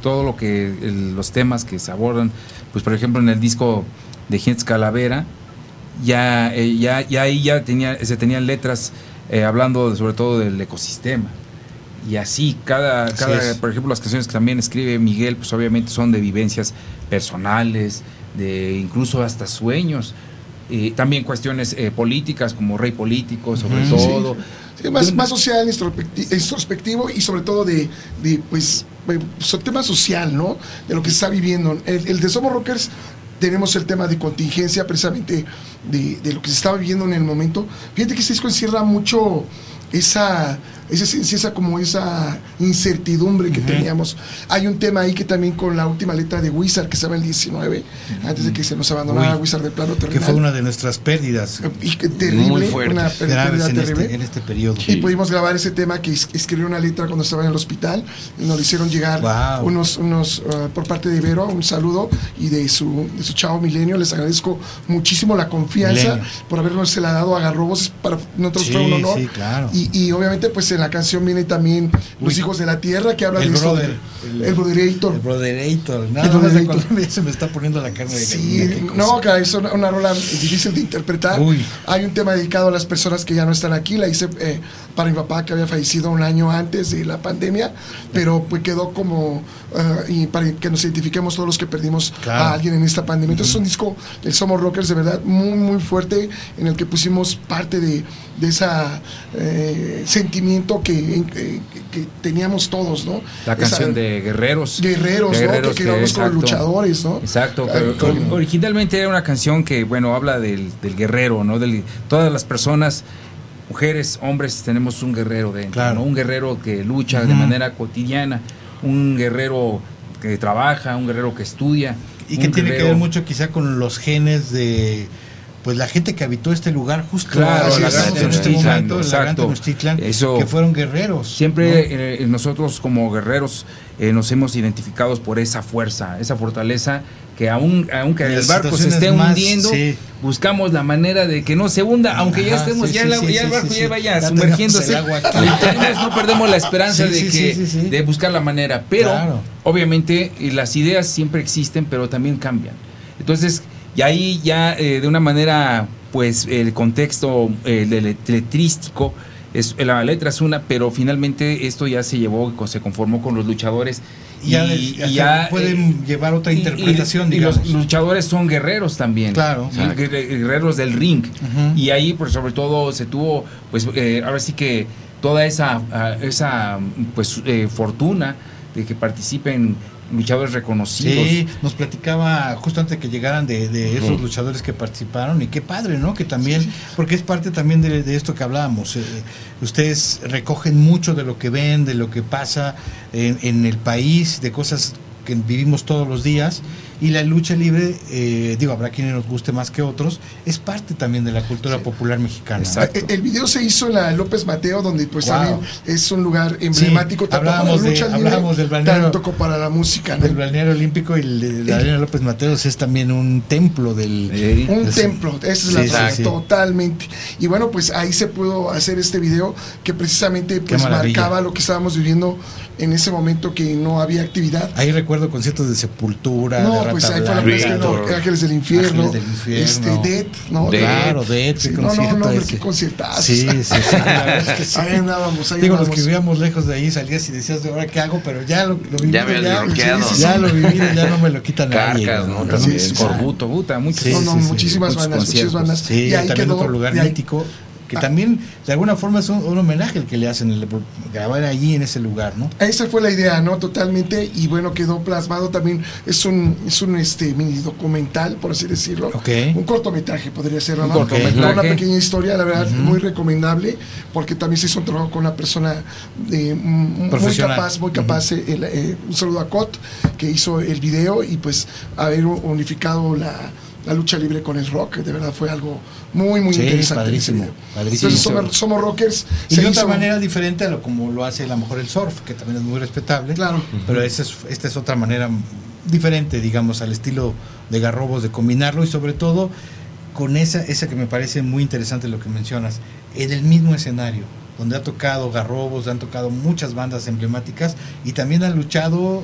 todo lo que, los temas que se abordan, pues por ejemplo en el disco de Gentes Calavera, ya, eh, ya, ya ahí ya tenía, se tenían letras eh, hablando sobre todo del ecosistema. Y así, cada, cada por ejemplo, las canciones que también escribe Miguel, pues obviamente son de vivencias personales, de incluso hasta sueños. y también cuestiones eh, políticas como rey político sobre todo más, más social introspectivo y sobre todo de, de pues tema social no de lo que se está viviendo. El, de Somos Rockers tenemos el tema de contingencia precisamente de, lo que se estaba viviendo en el momento. Fíjate que se encierra mucho esa esa, esa como esa incertidumbre que teníamos. Hay un tema ahí que también con la última letra de Wizard, que estaba el 19, antes de que se nos abandonara Wizard del plano terrenal. Que fue una de nuestras pérdidas. Y que terrible, una pérdida en este, terrible. en este periodo. Y pudimos grabar ese tema que escribió una letra cuando estaba en el hospital y nos lo hicieron llegar unos, unos uh, por parte de Ibero, un saludo y de su, de su chavo Milenio. Les agradezco muchísimo la confianza por habernos la dado a Garrobos. Para nosotros fue un honor. Sí, claro. Y, y obviamente, pues en la canción viene también Los Hijos de la Tierra, que habla el de brother, el, el Broderator. El Broderator, nada el brother se me está poniendo la carne de Sí, no, que es una, una, rola difícil de interpretar. Uy. Hay un tema dedicado a las personas que ya no están aquí, la hice eh, para mi papá que había fallecido un año antes de la pandemia, pero pues quedó como uh, y para que nos identifiquemos todos los que perdimos a alguien en esta pandemia. Entonces es un disco del Somos Rockers de verdad muy muy fuerte en el que pusimos parte de, de ese eh, sentimiento que, que, teníamos todos, ¿no? La canción de Guerreros. Guerreros, ¿no? Que quedamos con luchadores, ¿no? Exacto, pero originalmente era una canción que, bueno, habla del, del guerrero, ¿no? De todas las personas mujeres, hombres, tenemos un guerrero dentro, ¿no? un guerrero que lucha de manera cotidiana, un guerrero que trabaja, un guerrero que estudia. Y que tiene que ver mucho quizá con los genes de pues la gente que habitó este lugar justo claro, la este momento, exacto. Eso, que fueron guerreros. Siempre eh, nosotros como guerreros eh, nos hemos identificado por esa fuerza, esa fortaleza que aún, aunque el barco se esté hundiendo, buscamos la manera de que no se hunda, aunque ya estemos, ya, el barco ya vaya sumergiéndose. no perdemos la esperanza de, que, de buscar la manera, pero obviamente las ideas siempre existen, pero también cambian. Entonces, y ahí ya eh, de una manera, pues el contexto eh, letrístico, es, la letra es una, pero finalmente esto ya se llevó, se conformó con los luchadores y, ya, pueden eh, llevar otra interpretación. Y, los luchadores son guerreros también. Claro. Guerreros del ring. Y ahí, pues, sobre todo, se tuvo, pues, eh, ahora sí que toda esa, ah, esa pues, eh, fortuna de que participen luchadores reconocidos. Sí, nos platicaba justo antes de que llegaran de, esos luchadores que participaron y qué padre, ¿no? Que también, porque es parte también de, esto que hablábamos. Eh, ustedes recogen mucho de lo que ven, de lo que pasa en, en el país, de cosas que vivimos todos los días y la lucha libre, eh, digo, habrá quienes nos guste más que otros, es parte también de la cultura popular mexicana. El, video se hizo en la López Mateo, donde pues también es un lugar emblemático tanto para la lucha libre, hablábamos del balneario, tanto para la música. Del balneario olímpico y el, de la Arena López Mateos es también un templo del... un templo, esa es la totalmente. Y bueno, pues ahí se pudo hacer este video que precisamente pues marcaba lo que estábamos viviendo en ese momento que no había actividad. Ahí recuerdo conciertos de Sepultura, no, pues ahí fue la que Ángeles del Infierno, Ángeles del Infierno. este Dead, ¿no? Claro, Dead, sí, no, no, no, qué conciertazo. Sí, sí, sí. Ahí andábamos, ahí Digo, los que vivíamos lejos de ahí salías y decías, ¿ahora qué hago? Pero ya lo, lo viví, ya, me ya, ya lo viví, ya no me lo quitan nadie. Carcas, ¿no? También. Corbuto, Buta, muchas, no, no, muchísimas bandas, muchísimas bandas. Sí, y ahí también quedó, otro lugar mítico que también de alguna forma es un, homenaje el que le hacen, el, grabar allí en ese lugar, ¿no? Esa fue la idea, ¿no? Totalmente, y bueno, quedó plasmado también, es un, es un este, mini documental, por así decirlo. Un cortometraje podría ser, ¿no? Una pequeña historia, la verdad, muy recomendable, porque también se hizo un trabajo con una persona de, muy capaz, muy capaz, eh, eh, un saludo a Cot, que hizo el video y pues haber unificado la la lucha libre con el rock, de verdad fue algo muy, muy interesante. Padrísimo, Entonces somos, rockers. Y de otra manera diferente a lo como lo hace a lo mejor el surf, que también es muy respetable. Claro. Pero esta es, esta es otra manera diferente, digamos, al estilo de Garrobos, de combinarlo y sobre todo con esa, esa que me parece muy interesante lo que mencionas, en el mismo escenario donde ha tocado Garrobos, han tocado muchas bandas emblemáticas y también han luchado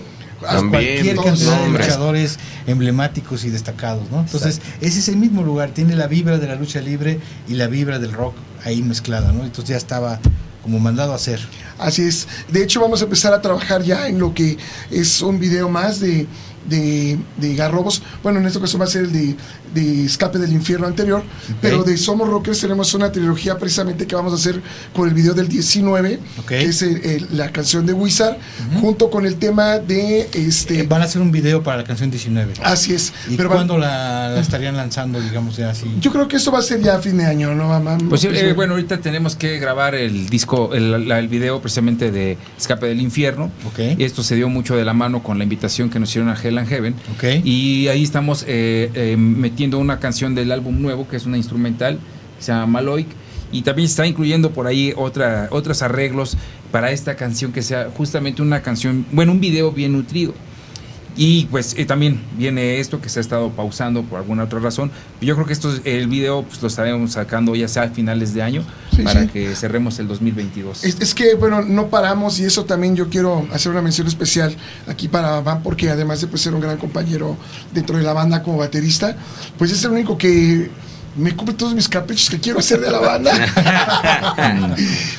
cualquier cantidad de luchadores emblemáticos y destacados, ¿no? Entonces, ese es el mismo lugar, tiene la vibra de la lucha libre y la vibra del rock ahí mezclada, ¿no? Entonces ya estaba como mandado a hacer. Así es. De hecho, vamos a empezar a trabajar ya en lo que es un video más de de, de Garrobos. Bueno, en este caso va a ser el de, de Escape del Infierno anterior, pero de Somos Rockers tenemos una trilogía precisamente que vamos a hacer con el video del 19, que es la canción de Wizard, junto con el tema de este. Eh, van a hacer un video para la canción 19. Así es. ¿Y pero cuándo la, estarían lanzando, digamos, ya así? Yo creo que eso va a ser ya a fin de año, ¿no, mamá? Pues eh, bueno, ahorita tenemos que grabar el disco, el, el video precisamente de Escape del Infierno. Y esto se dio mucho de la mano con la invitación que nos hicieron a Hell and Heaven. Y ahí estamos eh, eh, metiendo una canción del álbum nuevo, que es una instrumental, que se llama Maloic. Y también está incluyendo por ahí otra, otros arreglos para esta canción que sea justamente una canción, bueno, un video bien nutrido. Y pues eh, también viene esto que se ha estado pausando por alguna otra razón. Yo creo que esto el video pues, lo estaremos sacando ya sea a finales de año para que cerremos el 2022. Es, que, bueno, no paramos y eso también yo quiero hacer una mención especial aquí para Van porque además de pues, ser un gran compañero dentro de la banda como baterista, pues es el único que me cumple todos mis caprichos que quiero hacer de la banda.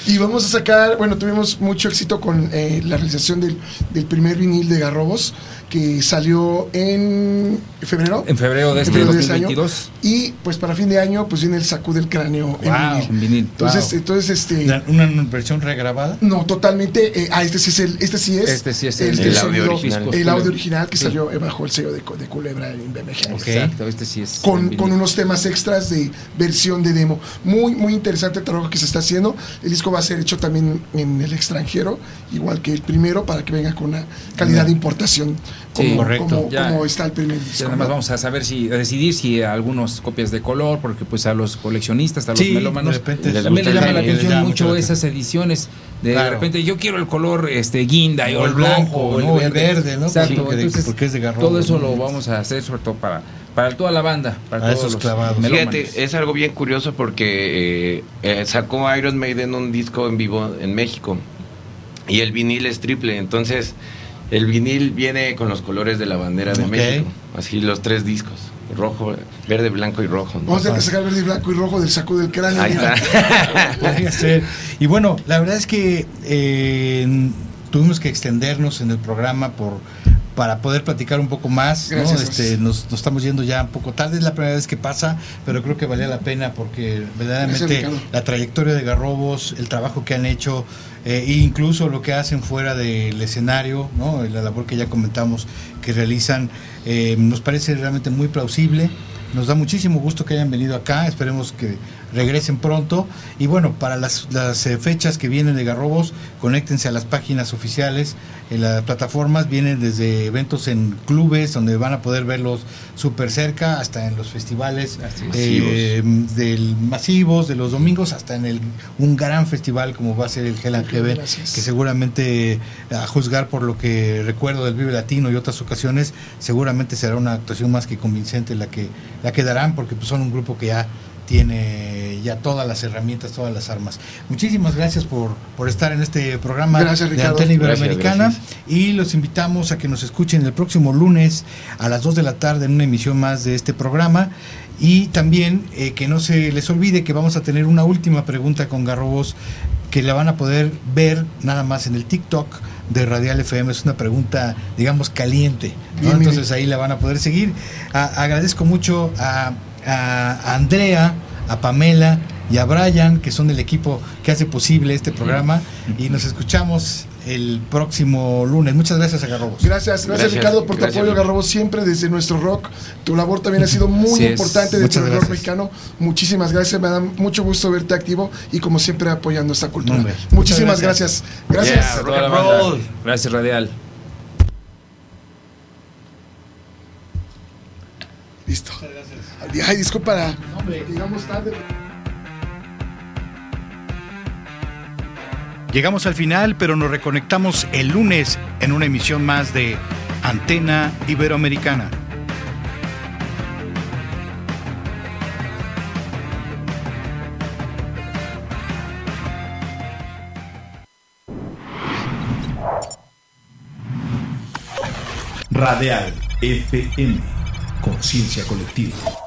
y vamos a sacar, bueno, tuvimos mucho éxito con eh, la realización del, del, primer vinil de Garrobos que salió en febrero. En febrero de este 2022. y pues para fin de año pues viene el sacudo del cráneo en vinil. Entonces, entonces este una, versión regrabada? No, totalmente. Eh, ah, este sí es el este sí es. Este sí es el, el, audio original. El audio original que salió bajo el sello de, de Culebra en BMG. Exacto, este sí es. Con, con unos temas extras de versión de demo. Muy muy interesante el trabajo que se está haciendo. El disco va a ser hecho también en el extranjero, igual que el primero para que venga con una calidad de importación como, correcto. Como, está el primer disco. Además vamos a saber si, a decidir si algunos copias de color, porque pues a los coleccionistas, a los melómanos, también les llama la atención mucho esas ediciones. De, repente yo quiero el color este guinda o, el blanco o el, verde, ¿no? Exacto. porque es de garrón, todo eso lo vamos a hacer sobre todo para para toda la banda, para todos esos clavados. Fíjate, es algo bien curioso porque eh, eh, sacó Iron Maiden un disco en vivo en México y el vinil es triple, entonces el vinil viene con los colores de la bandera de México, así los tres discos, rojo, verde, blanco y rojo. Vamos a sacar verde, blanco y rojo del saco del cráneo. Ahí está. Y bueno, la verdad es que eh, tuvimos que extendernos en el programa por para poder platicar un poco más. Este, nos, estamos yendo ya un poco tarde, es la primera vez que pasa, pero creo que valía la pena porque verdaderamente la trayectoria de Garrobos, el trabajo que han hecho, eh, e incluso lo que hacen fuera del escenario, ¿no? la labor que ya comentamos que realizan, eh, nos parece realmente muy plausible. Nos da muchísimo gusto que hayan venido acá, esperemos que regresen pronto. Y bueno, para las, las eh, fechas que vienen de Garrobos, conéctense a las páginas oficiales, en las plataformas, vienen desde eventos en clubes, donde van a poder verlos súper cerca, hasta en los festivales eh, del masivos de los domingos, hasta en el un gran festival como va a ser el Hell and Heaven, que seguramente, a juzgar por lo que recuerdo del Vive Latino y otras ocasiones, seguramente será una actuación más que convincente la que, la que darán, porque pues, son un grupo que ya tiene ya todas las herramientas, todas las armas. Muchísimas gracias por, por estar en este programa de Antena Iberoamericana y los invitamos a que nos escuchen el próximo lunes a las 2 de la tarde en una emisión más de este programa y también eh, que no se les olvide que vamos a tener una última pregunta con Garrobos que la van a poder ver nada más en el TikTok de Radial FM. Es una pregunta, digamos, caliente. Entonces ahí la van a poder seguir. agradezco mucho a a Andrea, a Pamela y a Brian, que son el equipo que hace posible este programa. Y nos escuchamos el próximo lunes. Muchas gracias a Garrobos. Gracias, gracias, Ricardo por tu apoyo, Garrobos, siempre desde nuestro rock. Tu labor también ha sido muy importante dentro del rock mexicano. Muchísimas gracias, me da mucho gusto verte activo y como siempre apoyando esta cultura. Muchísimas gracias. Gracias. Gracias, Radial. Listo. Ay, disculpa, llegamos tarde. Llegamos al final, pero nos reconectamos el lunes en una emisión más de Antena Iberoamericana. Radial FM, conciencia colectiva.